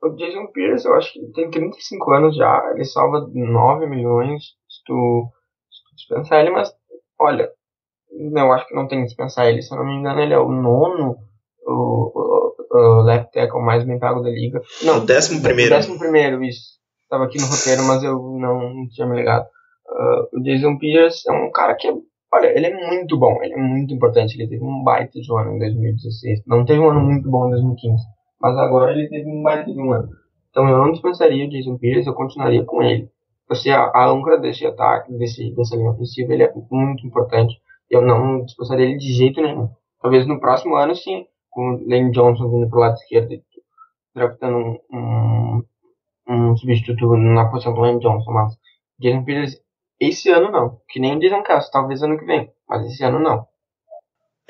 O Jason Pierce, eu acho que tem 35 anos já, ele salva 9 milhões se tu, se tu dispensar ele, mas olha, eu acho que não tem que dispensar ele, se eu não me engano, ele é o nono o, o, o left tackle mais bem pago da liga. Não, o décimo primeiro. O décimo primeiro, isso. Estava aqui no roteiro, mas eu não, não tinha me ligado. Uh, o Jason Pierce é um cara que, olha, ele é muito bom, ele é muito importante. Ele teve um baita de um ano em 2016. Não teve um ano muito bom em 2015 mas agora ele teve mais de um ano. Então eu não dispensaria o Jason Pierce, eu continuaria com ele. Você, a, a âncora desse ataque, desse, dessa linha ofensiva, ele é muito importante. Eu não dispensaria ele de jeito nenhum. Talvez no próximo ano, sim, com o Lane Johnson vindo pro lado esquerdo, draftando um, um, um substituto na posição do Lane Johnson, mas Jason Pierce, esse ano não. Que nem o Jason Castro, talvez ano que vem, mas esse ano não.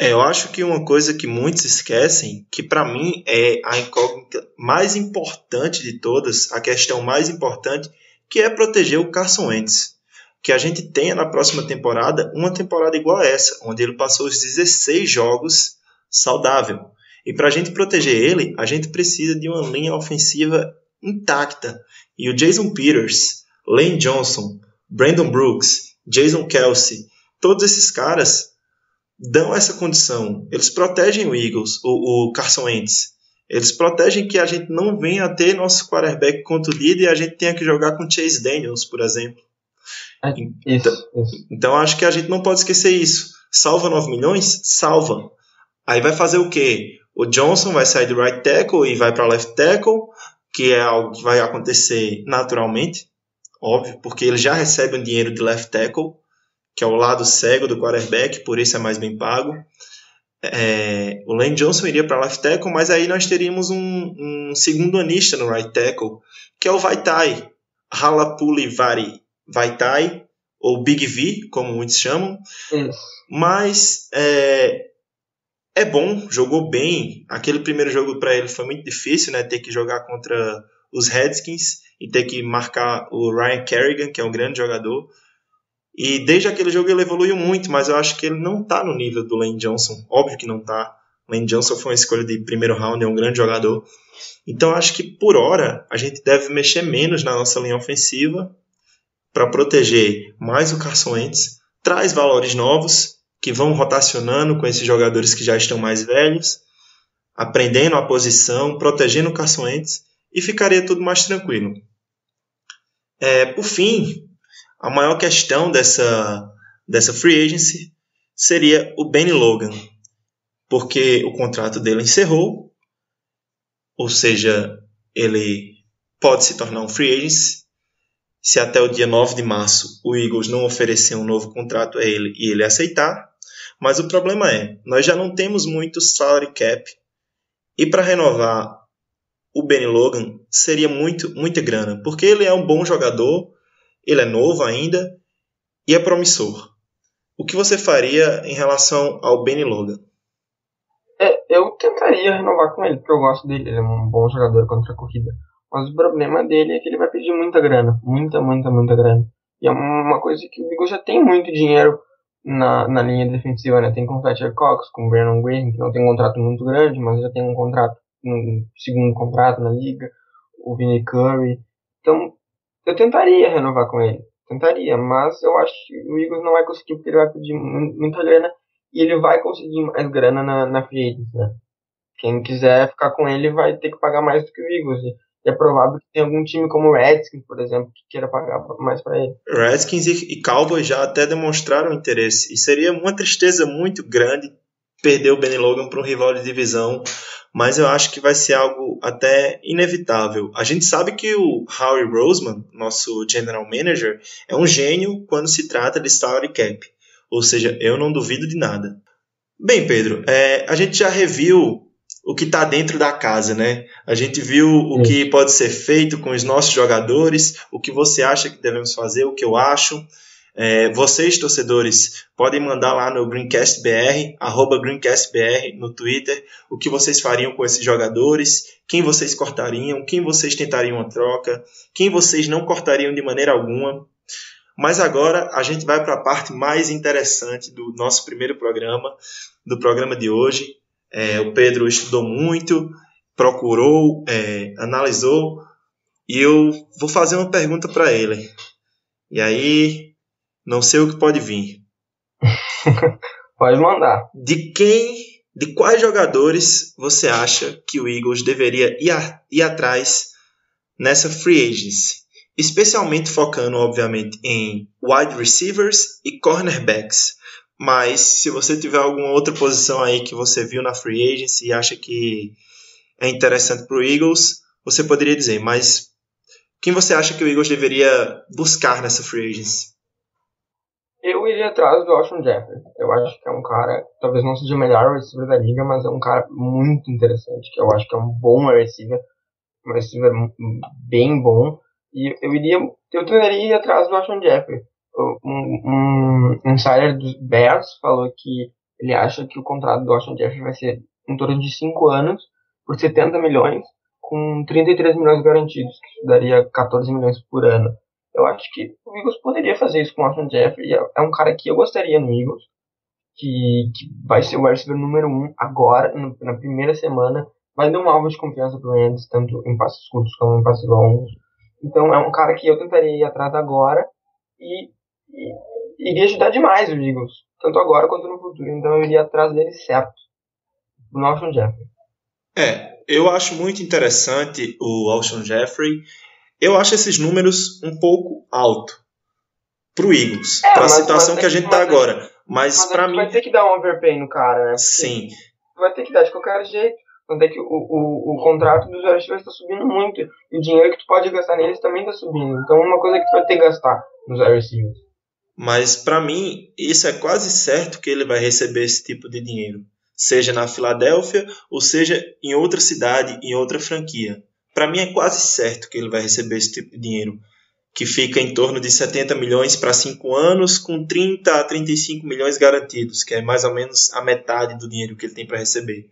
É, eu acho que uma coisa que muitos esquecem, que para mim é a incógnita mais importante de todas, a questão mais importante, que é proteger o Carson Wentz. Que a gente tenha na próxima temporada uma temporada igual a essa, onde ele passou os 16 jogos saudável. E para a gente proteger ele, a gente precisa de uma linha ofensiva intacta. E o Jason Peters, Lane Johnson, Brandon Brooks, Jason Kelsey, todos esses caras dão essa condição. Eles protegem o Eagles, o, o Carson Wentz. Eles protegem que a gente não venha a ter nosso quarterback contundido e a gente tenha que jogar com Chase Daniels, por exemplo. É, isso, isso. Então acho que a gente não pode esquecer isso. Salva 9 milhões? Salva. Aí vai fazer o quê? O Johnson vai sair do right tackle e vai para left tackle, que é algo que vai acontecer naturalmente, óbvio, porque ele já recebe um dinheiro de left tackle, que é o lado cego do quarterback, por isso é mais bem pago. É, o Lane Johnson iria para left tackle, mas aí nós teríamos um, um, segundo anista no right tackle, que é o Vaitai, Halapuli Vari Vaitai, ou Big V, como muitos chamam. Mas é, é bom, jogou bem. Aquele primeiro jogo para ele foi muito difícil, né? Ter que jogar contra os Redskins e ter que marcar o Ryan Kerrigan, que é um grande jogador. E desde aquele jogo ele evoluiu muito, mas eu acho que ele não está no nível do Lane Johnson. Óbvio que não está. Lane Johnson foi uma escolha de primeiro round, é um grande jogador. Então acho que por hora a gente deve mexer menos na nossa linha ofensiva para proteger mais o Carson Wentz. Traz valores novos que vão rotacionando com esses jogadores que já estão mais velhos, aprendendo a posição, protegendo o Carson Wentz e ficaria tudo mais tranquilo. É, por fim, a maior questão dessa, dessa free agency seria o Benny Logan, porque o contrato dele encerrou, ou seja, ele pode se tornar um free agent se até o dia 9 de março o Eagles não oferecer um novo contrato a ele e ele aceitar. Mas o problema é, nós já não temos muito salary cap e para renovar o Benny Logan seria muito muita grana, porque ele é um bom jogador, ele é novo ainda e é promissor. O que você faria em relação ao Benny Logan? É, eu tentaria renovar com ele, porque eu gosto dele, ele é um bom jogador contra a corrida. Mas o problema dele é que ele vai pedir muita grana. Muita, muita, muita grana. E é uma coisa que o Eagles já tem muito dinheiro na, na linha defensiva, né? Tem com o Fletcher Cox, com o Brandon Graham, que não tem um contrato muito grande, mas já tem um contrato, um segundo contrato na liga. O Vinnie Curry. Então, eu tentaria renovar com ele. Tentaria, mas eu acho que o Eagles não vai conseguir porque ele vai pedir muita grana e ele vai conseguir mais grana na, na free agent, né? Quem quiser ficar com ele vai ter que pagar mais do que o Eagles. E é provável que tenha algum time como o Redskins, por exemplo, que queira pagar mais para ele. Redskins e Cowboys já até demonstraram interesse. E seria uma tristeza muito grande perder o Benny Logan para um rival de divisão mas eu acho que vai ser algo até inevitável. A gente sabe que o Howie Roseman, nosso general manager, é um gênio quando se trata de salary cap, ou seja, eu não duvido de nada. Bem, Pedro, é, a gente já reviu o que está dentro da casa, né? A gente viu o que pode ser feito com os nossos jogadores, o que você acha que devemos fazer, o que eu acho. É, vocês, torcedores, podem mandar lá no GreencastBR, arroba GreencastBR no Twitter, o que vocês fariam com esses jogadores, quem vocês cortariam, quem vocês tentariam a troca, quem vocês não cortariam de maneira alguma. Mas agora a gente vai para a parte mais interessante do nosso primeiro programa, do programa de hoje. É, o Pedro estudou muito, procurou, é, analisou, e eu vou fazer uma pergunta para ele. E aí, não sei o que pode vir. pode mandar. De quem, de quais jogadores você acha que o Eagles deveria ir, a, ir atrás nessa free agency? Especialmente focando, obviamente, em wide receivers e cornerbacks. Mas se você tiver alguma outra posição aí que você viu na free agency e acha que é interessante para o Eagles, você poderia dizer. Mas quem você acha que o Eagles deveria buscar nessa free agency? Eu iria atrás do Austin Jeffrey. Eu acho que é um cara, talvez não seja o melhor receiver da liga, mas é um cara muito interessante, que eu acho que é um bom receiver, um receiver bem bom. E eu iria, eu tentaria ir atrás do Austin Jeffrey. Um, um insider dos Bears falou que ele acha que o contrato do Austin Jeffrey vai ser em torno de 5 anos, por 70 milhões, com 33 milhões garantidos, que daria 14 milhões por ano. Eu acho que o Eagles poderia fazer isso com o Austin Jeffrey. É, é um cara que eu gostaria no Eagles. Que, que vai ser o receiver número 1 um agora, no, na primeira semana. Vai dar um alvo de confiança pro Andes, tanto em passos curtos como em passos longos. Então é um cara que eu tentaria ir atrás agora e, e iria ajudar demais o Eagles, tanto agora quanto no futuro. Então eu iria atrás dele certo, do Austin Jeffrey. É, eu acho muito interessante o Austin Jeffrey. Eu acho esses números um pouco alto. pro Eagles, É, para a situação que a é- gente tá mas é- agora. Mas, Mas para a gente mim, vai ter que dar um overpay no cara, né? Porque sim. Vai ter que dar de qualquer jeito. Tanto é que o, o, o contrato dos receivers está subindo muito. E o dinheiro que tu pode gastar neles também está subindo. Então, uma coisa que tu vai ter que gastar nos wide. Mas para mim, isso é quase certo que ele vai receber esse tipo de dinheiro, seja na Filadélfia ou seja em outra cidade, em outra franquia. Para mim é quase certo que ele vai receber esse tipo de dinheiro, que fica em torno de 70 milhões para 5 anos, com 30 a 35 milhões garantidos, que é mais ou menos a metade do dinheiro que ele tem para receber.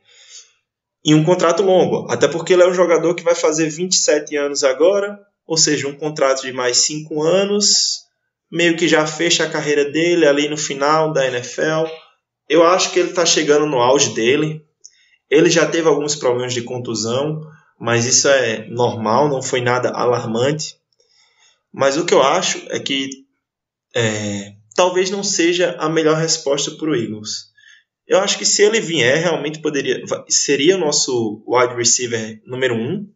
E um contrato longo, até porque ele é um jogador que vai fazer 27 anos agora, ou seja, um contrato de mais 5 anos, meio que já fecha a carreira dele ali no final da NFL. Eu acho que ele está chegando no auge dele. Ele já teve alguns problemas de contusão, mas isso é normal, não foi nada alarmante. Mas o que eu acho é que é, talvez não seja a melhor resposta para o Eagles. Eu acho que se ele vier, realmente poderia seria o nosso wide receiver número um,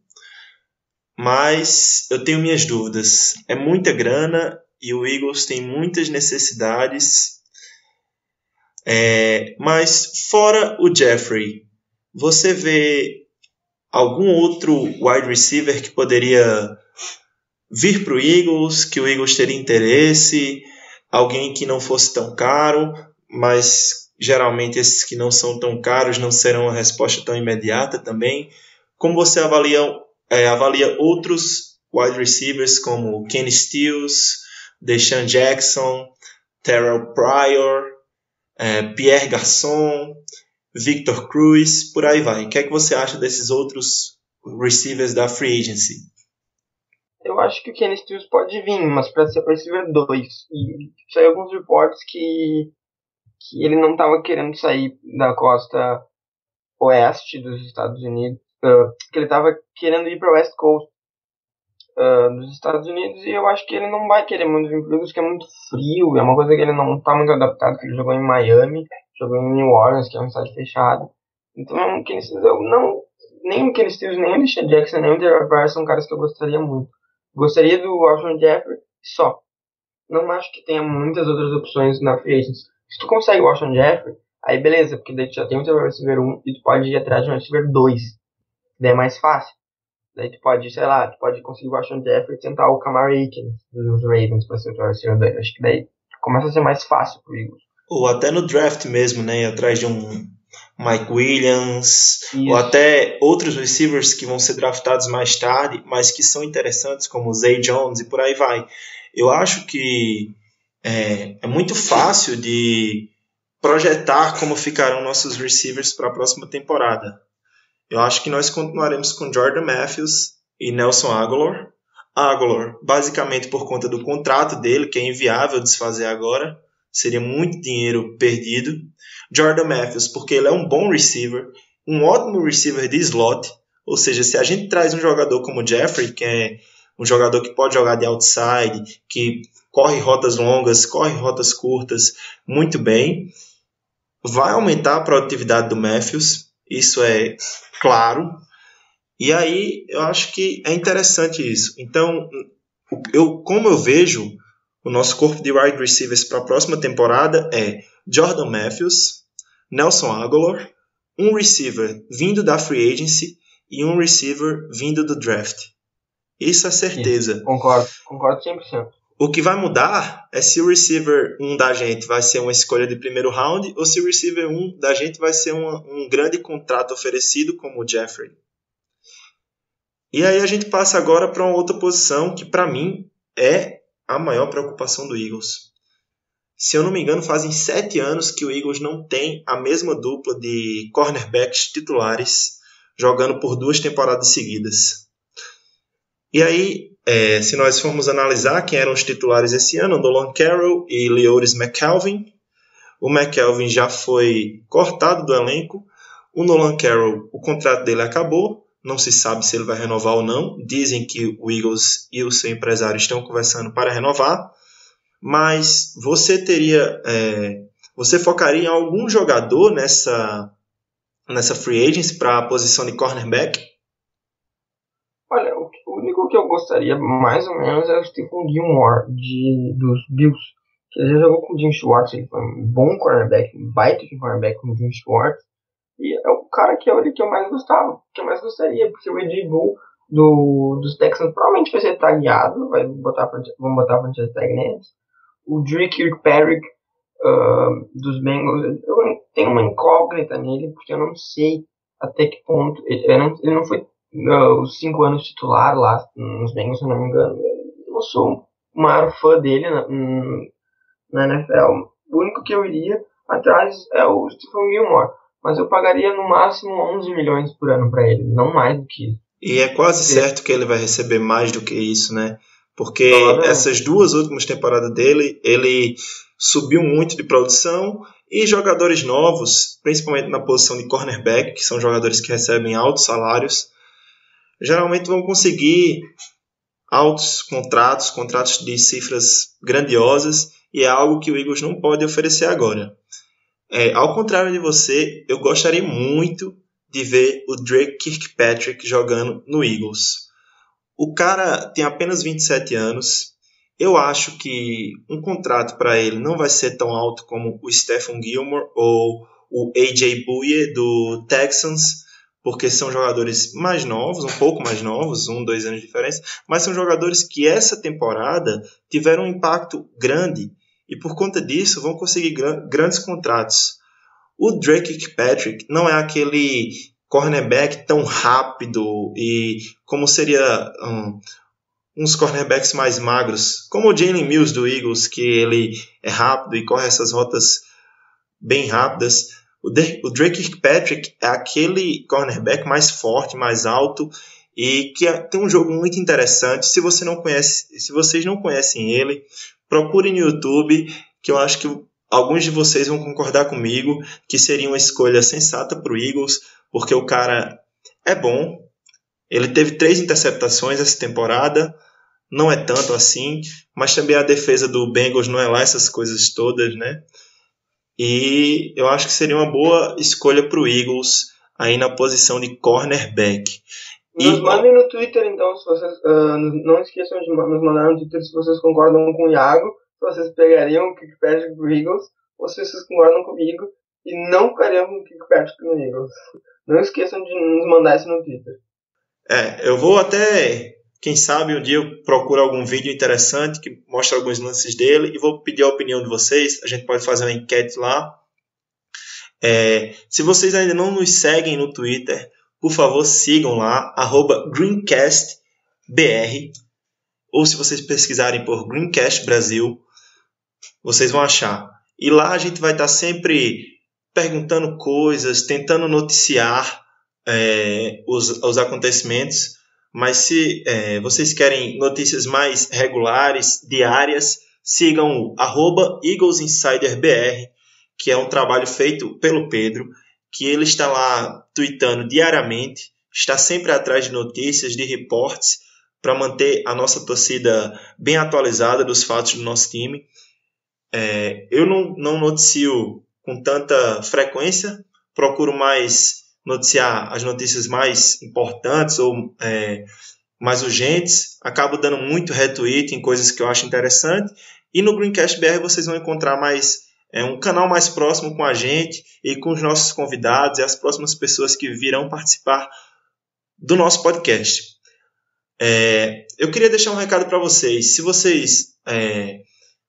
mas eu tenho minhas dúvidas. É muita grana e o Eagles tem muitas necessidades. É, mas fora o Jeffrey, você vê algum outro wide receiver que poderia vir para o Eagles, que o Eagles teria interesse, alguém que não fosse tão caro, mas geralmente esses que não são tão caros não serão uma resposta tão imediata também. Como você avalia, é, avalia outros wide receivers como Kenny Stills, Deshaun Jackson, Terrell Pryor, é, Pierre Garçon, Victor Cruz, por aí vai. O que é que você acha desses outros receivers da free agency? Eu acho que o Kenny Stills pode vir, mas para ser receiver 2. E saiu alguns reportes que, que ele não estava querendo sair da costa oeste dos Estados Unidos, uh, que ele estava querendo ir para West Coast uh, dos Estados Unidos e eu acho que ele não vai querer muito vir para Eagles, que é muito frio, é uma coisa que ele não está muito adaptado, que ele jogou em Miami, jogou em New Orleans, que é uma cidade fechada. Então, o Kenny Stills, eu não, nem o Kenny Stills, nem o Deshaun Jackson, nem o Derek Pryor são caras que eu gostaria muito. Gostaria do Alshon Jeffrey só. Não acho que tenha muitas outras opções na free agency. Se tu consegue o Alshon Jeffrey, aí beleza, porque daí tu já tem o teu receiver 1 e tu pode ir atrás de um receiver 2. Daí é mais fácil. Daí tu pode, sei lá, tu pode conseguir o Alshon Jeffrey e tentar o Kamar Aiken dos Ravens pra ser o teu receiver 2. Acho que daí começa a ser mais fácil pro Eagles. Ou até no draft mesmo, né? Atrás de um Mike Williams, Isso. ou até outros receivers que vão ser draftados mais tarde, mas que são interessantes, como o Zay Jones e por aí vai. Eu acho que é, é muito fácil de projetar como ficarão nossos receivers para a próxima temporada. Eu acho que nós continuaremos com Jordan Matthews e Nelson Aguilar. Aguilar, basicamente por conta do contrato dele, que é inviável desfazer agora, seria muito dinheiro perdido. Jordan Matthews, porque ele é um bom receiver, um ótimo receiver de slot, ou seja, se a gente traz um jogador como Jeffrey, que é um jogador que pode jogar de outside, que corre rotas longas, corre rotas curtas muito bem, vai aumentar a produtividade do Matthews, isso é claro. E aí eu acho que é interessante isso. Então, eu, como eu vejo o nosso corpo de wide receivers para a próxima temporada é Jordan Matthews, Nelson Aguilar, um receiver vindo da free agency e um receiver vindo do draft. Isso é certeza. Isso, concordo, concordo 100%. O que vai mudar é se o receiver 1 da gente vai ser uma escolha de primeiro round ou se o receiver 1 da gente vai ser uma, um grande contrato oferecido como o Jeffrey. E aí a gente passa agora para uma outra posição que para mim é a maior preocupação do Eagles. Se eu não me engano, fazem sete anos que o Eagles não tem a mesma dupla de cornerbacks titulares jogando por duas temporadas seguidas. E aí, é, se nós formos analisar quem eram os titulares esse ano, Dolan Carroll e Leoris McKelvin, o McKelvin já foi cortado do elenco, o Nolan Carroll, o contrato dele acabou, não se sabe se ele vai renovar ou não. Dizem que o Eagles e o seu empresário estão conversando para renovar, mas você teria, é, você focaria em algum jogador nessa nessa free agency para a posição de cornerback? Olha, o, único que eu gostaria mais ou menos é o Stephen Gilmore de, dos Bills. que ele já jogou com o Jim Schwartz, ele foi um bom cornerback, um baita de cornerback com o Jim Schwartz. E é o cara que eu, que eu mais gostava, que eu mais gostaria, porque o AJ Bull do, dos Texans provavelmente vai ser tagueado, vai botar, vamos botar a franchise tag neles. O Drew Kirkpatrick uh, dos Bengals, eu tenho uma incógnita nele, porque eu não sei até que ponto. Ele, ele, não, ele não, foi uh, os cinco anos titular lá nos Bengals, se eu não me engano. Eu não sou o maior fã dele na, na NFL. O único que eu iria atrás é o Stephen Gilmore. Mas eu pagaria no máximo 11 milhões por ano para ele, não mais do que isso. E é quase certo que ele vai receber mais do que isso, né? Porque essas duas últimas temporadas dele, ele subiu muito de produção e jogadores novos, principalmente na posição de cornerback, que são jogadores que recebem altos salários, geralmente vão conseguir altos contratos, contratos de cifras grandiosas, e é algo que o Eagles não pode oferecer agora. É, ao contrário de você, eu gostaria muito de ver o Drake Kirkpatrick jogando no Eagles. O cara tem apenas 27 anos. Eu acho que um contrato para ele não vai ser tão alto como o Stephen Gilmore ou o AJ Bouye do Texans, porque são jogadores mais novos, um pouco mais novos, um, dois anos de diferença, mas são jogadores que essa temporada tiveram um impacto grande e por conta disso vão conseguir grandes contratos. O Drake Kirkpatrick não é aquele cornerback tão rápido e como seria um, uns cornerbacks mais magros, como o Jalen Mills do Eagles, que ele é rápido e corre essas rotas bem rápidas. O, o Drake Kirkpatrick é aquele cornerback mais forte, mais alto e que é, tem um jogo muito interessante. Se você não conhece, se vocês não conhecem ele, procure no YouTube, que eu acho que alguns de vocês vão concordar comigo que seria uma escolha sensata para o Eagles, porque o cara é bom. Ele teve três interceptações essa temporada, não é tanto assim, mas também a defesa do Bengals não é lá essas coisas todas, né? E eu acho que seria uma boa escolha para o Eagles aí na posição de cornerback. Nos mandem no Twitter, então, se vocês. Uh, não esqueçam de nos mandar no Twitter se vocês concordam com o Iago vocês pegariam o Kirkpatrick pro Eagles ou se vocês concordam comigo e não ficariam com o Kirkpatrick no Eagles. Não esqueçam de nos mandar isso no Twitter. É, eu vou até, quem sabe, um dia eu procuro algum vídeo interessante que mostra alguns lances dele e vou pedir a opinião de vocês. A gente pode fazer uma enquete lá. É, se vocês ainda não nos seguem no Twitter, por favor sigam lá, GreencastBR. Ou se vocês pesquisarem por Greencast Brasil, vocês vão achar. E lá a gente vai estar sempre perguntando coisas, tentando noticiar é, os, os acontecimentos. Mas se é, vocês querem notícias mais regulares, diárias, sigam o arroba que é um trabalho feito pelo Pedro, que ele está lá tweetando diariamente, está sempre atrás de notícias, de reportes, para manter a nossa torcida bem atualizada dos fatos do nosso time. É, eu não, não noticio com tanta frequência, procuro mais noticiar as notícias mais importantes ou é, mais urgentes, acabo dando muito retweet em coisas que eu acho interessante. E no Greencast BR vocês vão encontrar mais é, um canal mais próximo com a gente e com os nossos convidados e as próximas pessoas que virão participar do nosso podcast. É, eu queria deixar um recado para vocês. Se vocês é,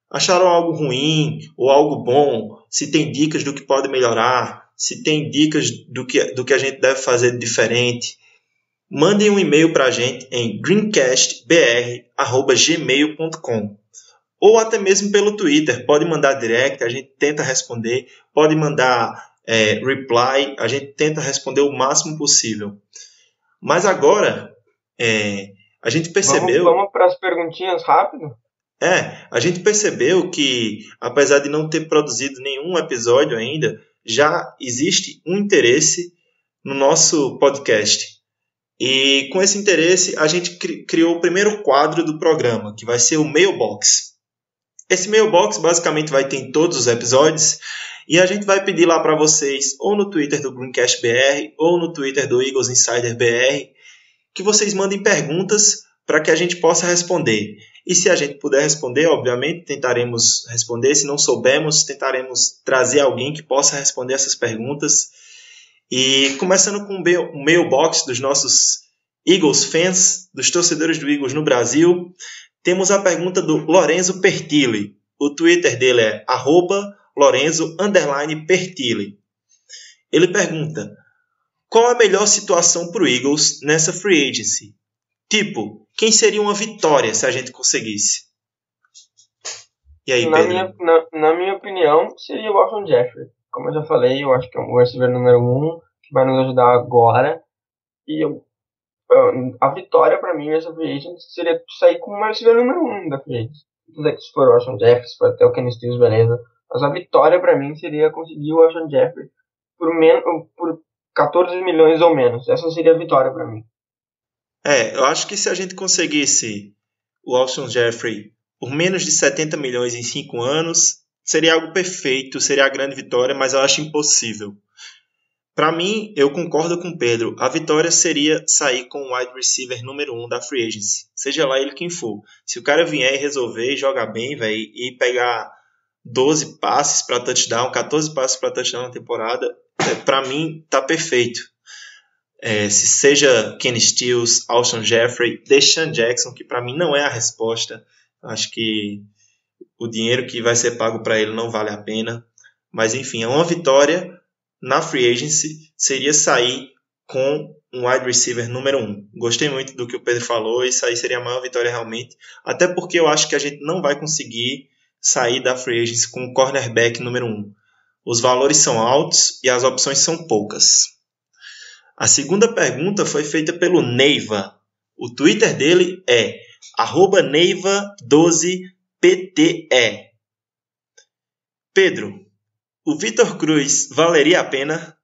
acharam algo ruim ou algo bom, se tem dicas do que pode melhorar, se tem dicas do que, do que a gente deve fazer diferente, mandem um e-mail para a gente em greencastbr.gmail.com ou até mesmo pelo Twitter. Pode mandar direct, a gente tenta responder. Pode mandar é, reply, a gente tenta responder o máximo possível. Mas agora, é, a gente percebeu. Vamos, vamos para as perguntinhas rápido? É, a gente percebeu que, apesar de não ter produzido nenhum episódio ainda, já existe um interesse no nosso podcast. E com esse interesse, a gente criou o primeiro quadro do programa, que vai ser o Mailbox. Esse Mailbox basicamente vai ter em todos os episódios e a gente vai pedir lá para vocês, ou no Twitter do Greencast BR, ou no Twitter do Eagles Insider BR, que vocês mandem perguntas para que a gente possa responder. E se a gente puder responder, obviamente, tentaremos responder. Se não soubermos, tentaremos trazer alguém que possa responder essas perguntas. E começando com o mailbox dos nossos Eagles fans, dos torcedores do Eagles no Brasil, temos a pergunta do Lorenzo Pertilli. O Twitter dele é Lorenzo Pertilli. Ele pergunta: qual a melhor situação para o Eagles nessa free agency? Tipo, quem seria uma vitória se a gente conseguisse? E aí, na Pedro? Minha, na, na, minha opinião, seria o Washington Jeffrey. Como eu já falei, eu acho que é o receiver número um, que vai nos ajudar agora. E eu, a vitória para mim nessa free agency seria sair com o receiver número um da free agency. Tudo é que se for o Washington Jeffrey, se for até o Kenny Stills, beleza. Mas a vitória para mim seria conseguir o Washington Jeffrey por, por 14 milhões ou menos. Essa seria a vitória para mim. É, eu acho que se a gente conseguisse o Alshon Jeffrey por menos de 70 milhões em 5 anos, seria algo perfeito, seria a grande vitória, mas eu acho impossível. Para mim, eu concordo com o Pedro. A vitória seria sair com o wide receiver número 1 um da free agency, seja lá ele quem for. Se o cara vier e resolver, jogar bem, velho, e pegar 12 passes para touchdown, 14 passes para touchdown na temporada, é, para mim tá perfeito. É, se seja Kenny Stills, Alshon Jeffrey, Deshaun Jackson, que para mim não é a resposta. Acho que o dinheiro que vai ser pago para ele não vale a pena. Mas enfim, é uma vitória na free agency seria sair com um wide receiver número um. Gostei muito do que o Pedro falou, isso aí seria a maior vitória realmente. Até porque eu acho que a gente não vai conseguir sair da free agency com o cornerback número um. Os valores são altos e as opções são poucas. A segunda pergunta foi feita pelo Neiva. O Twitter dele é Neiva12PTE. Pedro, o Vitor Cruz valeria a pena?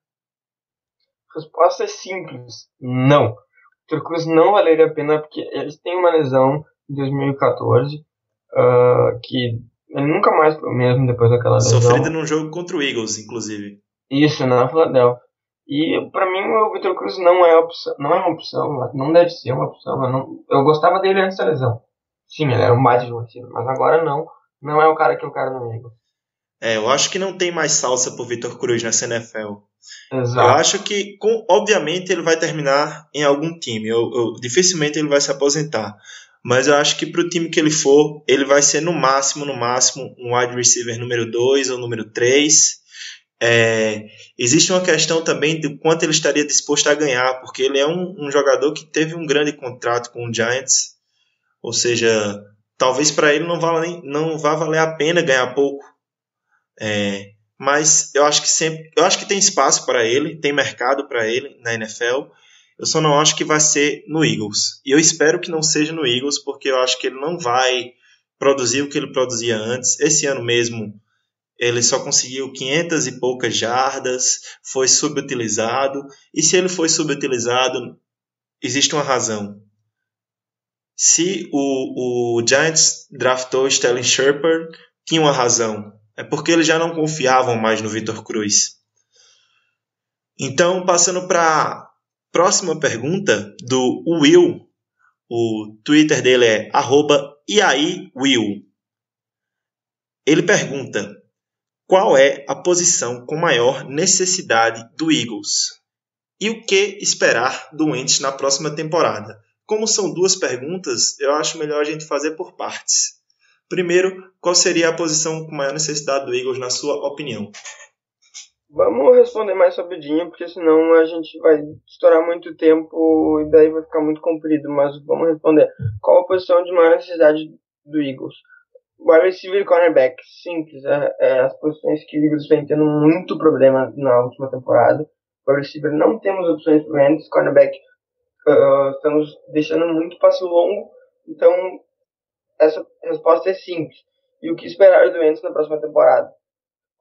A resposta é simples. Não. O Vitor Cruz não valeria a pena porque eles têm uma lesão em 2014 uh, que ele nunca mais foi o mesmo depois daquela lesão. Sofrida num jogo contra o Eagles, inclusive. Isso, na Philadelphia. E para mim o Vitor Cruz não é opção, não é uma opção, não deve ser uma opção. Eu, não, eu gostava dele antes da lesão. Sim, ele era um bate de receiver, mas agora não. Não é o cara que eu quero no Eagles. É, eu acho que não tem mais salsa pro Vitor Cruz nessa NFL. Exato. Eu acho que, com, obviamente, ele vai terminar em algum time. Eu, eu, dificilmente ele vai se aposentar mas eu acho que para o time que ele for, ele vai ser no máximo, no máximo, um wide receiver número 2 ou número 3. É, existe uma questão também de quanto ele estaria disposto a ganhar, porque ele é um, um jogador que teve um grande contrato com o Giants, ou seja, talvez para ele não vá, não vá valer a pena ganhar pouco. É, mas eu acho que sempre, eu acho que tem espaço para ele, tem mercado para ele na NFL eu só não acho que vai ser no Eagles. E eu espero que não seja no Eagles, porque eu acho que ele não vai produzir o que ele produzia antes. Esse ano mesmo, ele só conseguiu 500 e poucas jardas, foi subutilizado. E se ele foi subutilizado, existe uma razão. Se o, o Giants draftou Sterling Shepard, tinha uma razão. É porque eles já não confiavam mais no Victor Cruz. Então, passando para Próxima pergunta do Will. O Twitter dele é @iaiwill. Ele pergunta: qual é a posição com maior necessidade do Eagles? E o que esperar do Wentz na próxima temporada? Como são duas perguntas, eu acho melhor a gente fazer por partes. Primeiro, qual seria a posição com maior necessidade do Eagles na sua opinião? Vamos responder mais rapidinho, porque senão a gente vai estourar muito tempo e daí vai ficar muito comprido. Mas vamos responder. Qual a posição de maior necessidade do Eagles? Wide receiver e cornerback. Simples. É, é, as posições que o Eagles vem tendo muito problema na última temporada. Wide receiver não temos opções para Rands. Cornerback uh, estamos deixando muito passe longo. Então, essa resposta é simples. E o que esperar do Rands na próxima temporada?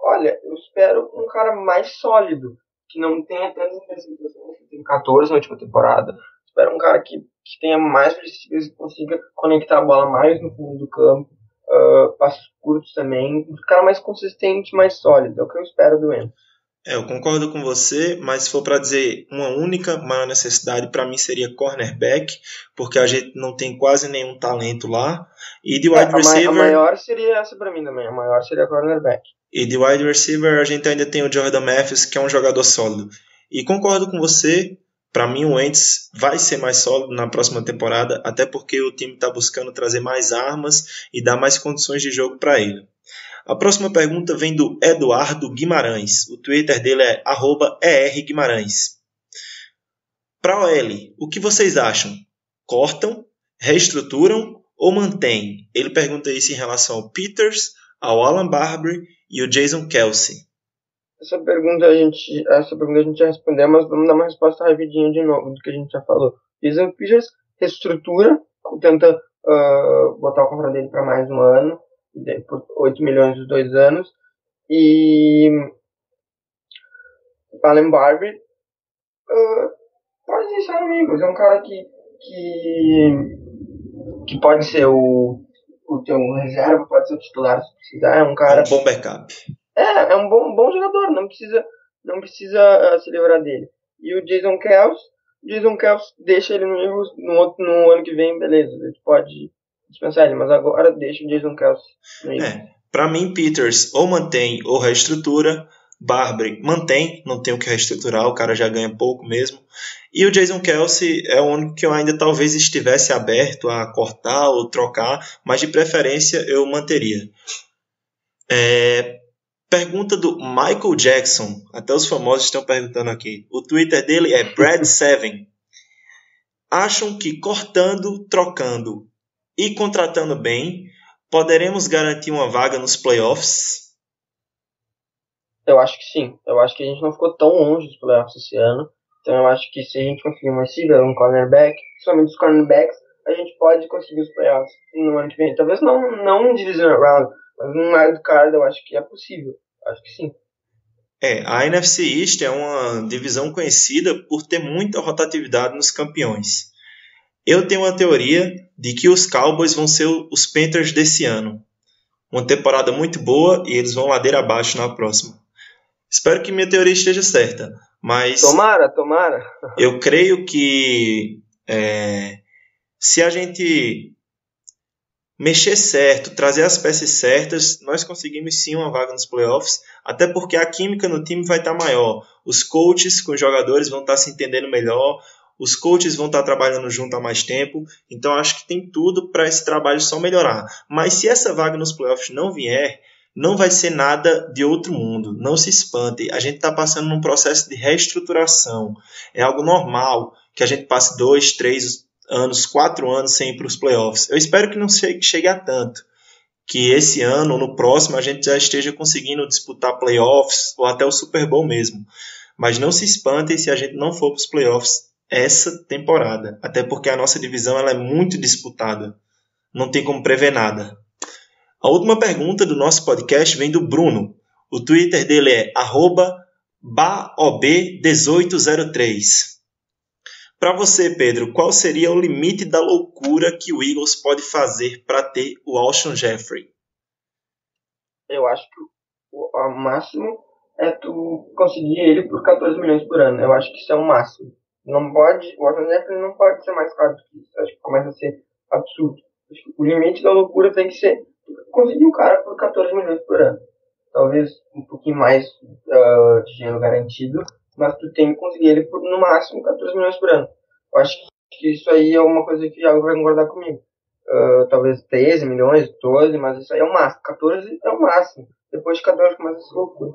Olha, eu espero um cara mais sólido, que não tenha tantas interceptações, que tem 14 na última temporada. Espero um cara que, que tenha mais receivers e consiga conectar a bola mais no fundo do campo, uh, passos curtos também. Um cara mais consistente, mais sólido. É o que eu espero do Enzo. É, eu concordo com você, mas se for para dizer uma única maior necessidade, para mim seria cornerback, porque a gente não tem quase nenhum talento lá. E de wide É, a, receiver. a maior seria essa pra mim também. A maior seria cornerback. E de wide receiver a gente ainda tem o Jordan Matthews, que é um jogador sólido. E concordo com você, para mim o Wentz vai ser mais sólido na próxima temporada, até porque o time está buscando trazer mais armas e dar mais condições de jogo para ele. A próxima pergunta vem do Eduardo Guimarães. O Twitter dele é erguimarães. Para OL, o que vocês acham? Cortam, reestruturam ou mantêm? Ele pergunta isso em relação ao Peters, ao Alan Barber e o Jason Kelsey. Essa pergunta a gente, essa pergunta a gente já respondeu, mas vamos dar uma resposta rapidinho de novo do que a gente já falou. Jason Peters reestrutura, tenta ah, botar o contrato dele para mais um ano, e daí por 8 milhões dos dois anos. E Allen Barber ah, pode ser amigos, é um cara que, que, que pode ser o, o teu reserva, pode ser o titular se precisar, é um cara Um bom backup. é, é um bom, bom jogador, não precisa, não precisa ah, se livrar dele. E o Jason Kels, Jason Kels deixa ele no no, no ano que vem, beleza, gente pode dispensar ele, mas agora deixa o Jason Kels no Eagles. É, para mim, Peters ou mantém ou reestrutura. Barbre mantém, não tem o que reestruturar, o cara já ganha pouco mesmo. E o Jason Kelsey é o único que eu ainda talvez estivesse aberto a cortar ou trocar, mas de preferência eu manteria. É, pergunta do Michael Jackson, até os famosos estão perguntando aqui. O Twitter dele é Brad7. Acham que cortando, trocando e contratando bem, poderemos garantir uma vaga nos playoffs? Eu acho que sim, eu acho que a gente não ficou tão longe dos playoffs esse ano, então eu acho que se a gente conseguir um receiver, um cornerback, principalmente os cornerbacks, a gente pode conseguir os playoffs no ano que vem. Talvez não, não um divisional round, mas um wild card eu acho que é possível, acho que sim. É, a NFC East é uma divisão conhecida por ter muita rotatividade nos campeões. Eu tenho uma teoria de que os Cowboys vão ser os Panthers desse ano. Uma temporada muito boa e eles vão ladeira abaixo na próxima. Espero que minha teoria esteja certa, mas Tomara, tomara. eu creio que é, se a gente mexer certo, trazer as peças certas, nós conseguimos sim uma vaga nos playoffs, até porque a química no time vai estar maior. Os coaches com os jogadores vão estar se entendendo melhor, os coaches vão estar trabalhando junto há mais tempo, então acho que tem tudo para esse trabalho só melhorar. Mas se essa vaga nos playoffs não vier, não vai ser nada de outro mundo. Não se espante. A gente está passando num processo de reestruturação. É algo normal que a gente passe dois, três anos, quatro anos sem ir para os playoffs. Eu espero que não chegue, chegue a tanto. Que esse ano ou no próximo a gente já esteja conseguindo disputar playoffs ou até o Super Bowl mesmo. Mas não se espantem se a gente não for para os playoffs essa temporada. Até porque a nossa divisão ela é muito disputada. Não tem como prever nada. A última pergunta do nosso podcast vem do Bruno. O Twitter dele é baob1803. Para você, Pedro, qual seria o limite da loucura que o Eagles pode fazer para ter o Alshon Jeffrey? Eu acho que o, o máximo é tu conseguir ele por 14 milhões por ano. Eu acho que isso é o máximo. Não pode, o Jeffrey não pode ser mais caro do que isso. Acho que começa a ser absurdo. O limite da loucura tem que ser conseguir um cara por 14 milhões por ano. Talvez um pouquinho mais uh, de dinheiro garantido, mas tu tem que conseguir ele por no máximo 14 milhões por ano. Eu acho que isso aí é uma coisa que o vai concordar comigo. Uh, talvez 13 milhões, 12, mas isso aí é o máximo. 14 é o máximo. Depois de 14 começa essa loucura.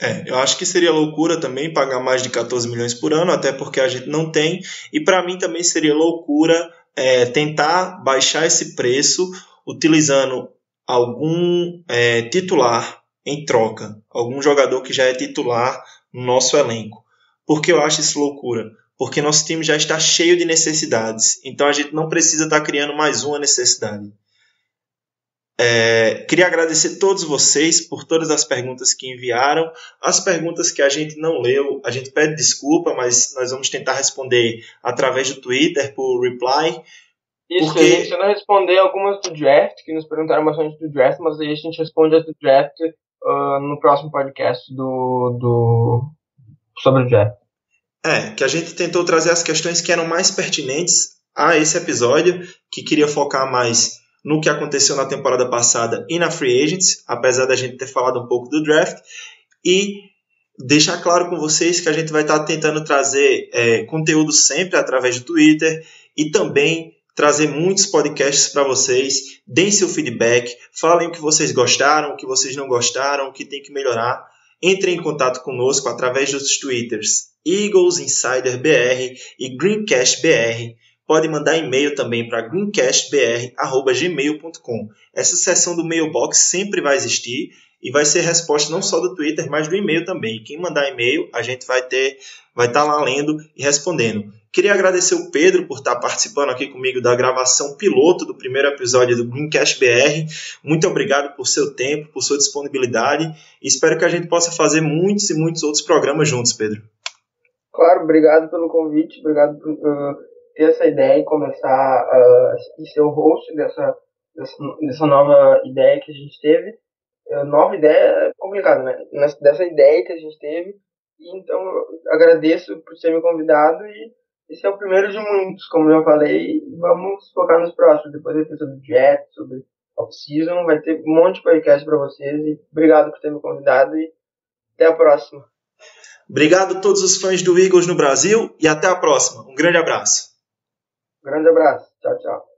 É, eu acho que seria loucura também pagar mais de 14 milhões por ano, até porque a gente não tem. E para mim também seria loucura é, tentar baixar esse preço utilizando algum é, titular em troca, algum jogador que já é titular no nosso elenco. Por que eu acho isso loucura? Porque nosso time já está cheio de necessidades, então a gente não precisa estar criando mais uma necessidade. É, queria agradecer a todos vocês por todas as perguntas que enviaram. As perguntas que a gente não leu, a gente pede desculpa, mas nós vamos tentar responder através do Twitter, por reply. Isso, Porque- a gente não responder algumas do draft, que nos perguntaram bastante do draft, mas aí a gente responde as do draft uh, no próximo podcast do, do sobre o Jeff. É, que a gente tentou trazer as questões que eram mais pertinentes a esse episódio, que queria focar mais no que aconteceu na temporada passada e na Free Agents, apesar da gente ter falado um pouco do draft, e deixar claro com vocês que a gente vai estar tentando trazer é, conteúdo sempre através do Twitter e também trazer muitos podcasts para vocês. Deem seu feedback, falem o que vocês gostaram, o que vocês não gostaram, o que tem que melhorar. Entrem em contato conosco através dos Twitters Eagles Insider BR e Greencast BR. Pode mandar e-mail também para greencastbr@gmail.com. Essa seção do mailbox sempre vai existir e vai ser resposta não só do Twitter, mas do e-mail também. Quem mandar e-mail, a gente vai ter, vai estar tá lá lendo e respondendo. Queria agradecer o Pedro por estar tá participando aqui comigo da gravação piloto do primeiro episódio do Greencast BR. Muito obrigado por seu tempo, por sua disponibilidade e espero que a gente possa fazer muitos e muitos outros programas juntos, Pedro. Claro, obrigado pelo convite, obrigado por uh, ter essa ideia e começar uh, ser o host dessa, dessa, dessa nova ideia que a gente teve nova ideia é complicado, né? Dessa ideia que a gente teve. E então, agradeço por ter me convidado e esse é o primeiro de muitos, como eu falei. Vamos focar nos próximos. Depois vai ter sobre Jet, sobre off-season. Vai ter um monte de podcast para vocês. E obrigado por ter me convidado e até a próxima. Obrigado a todos os fãs do Eagles no Brasil e até a próxima. Um grande abraço. Grande abraço. Tchau, tchau.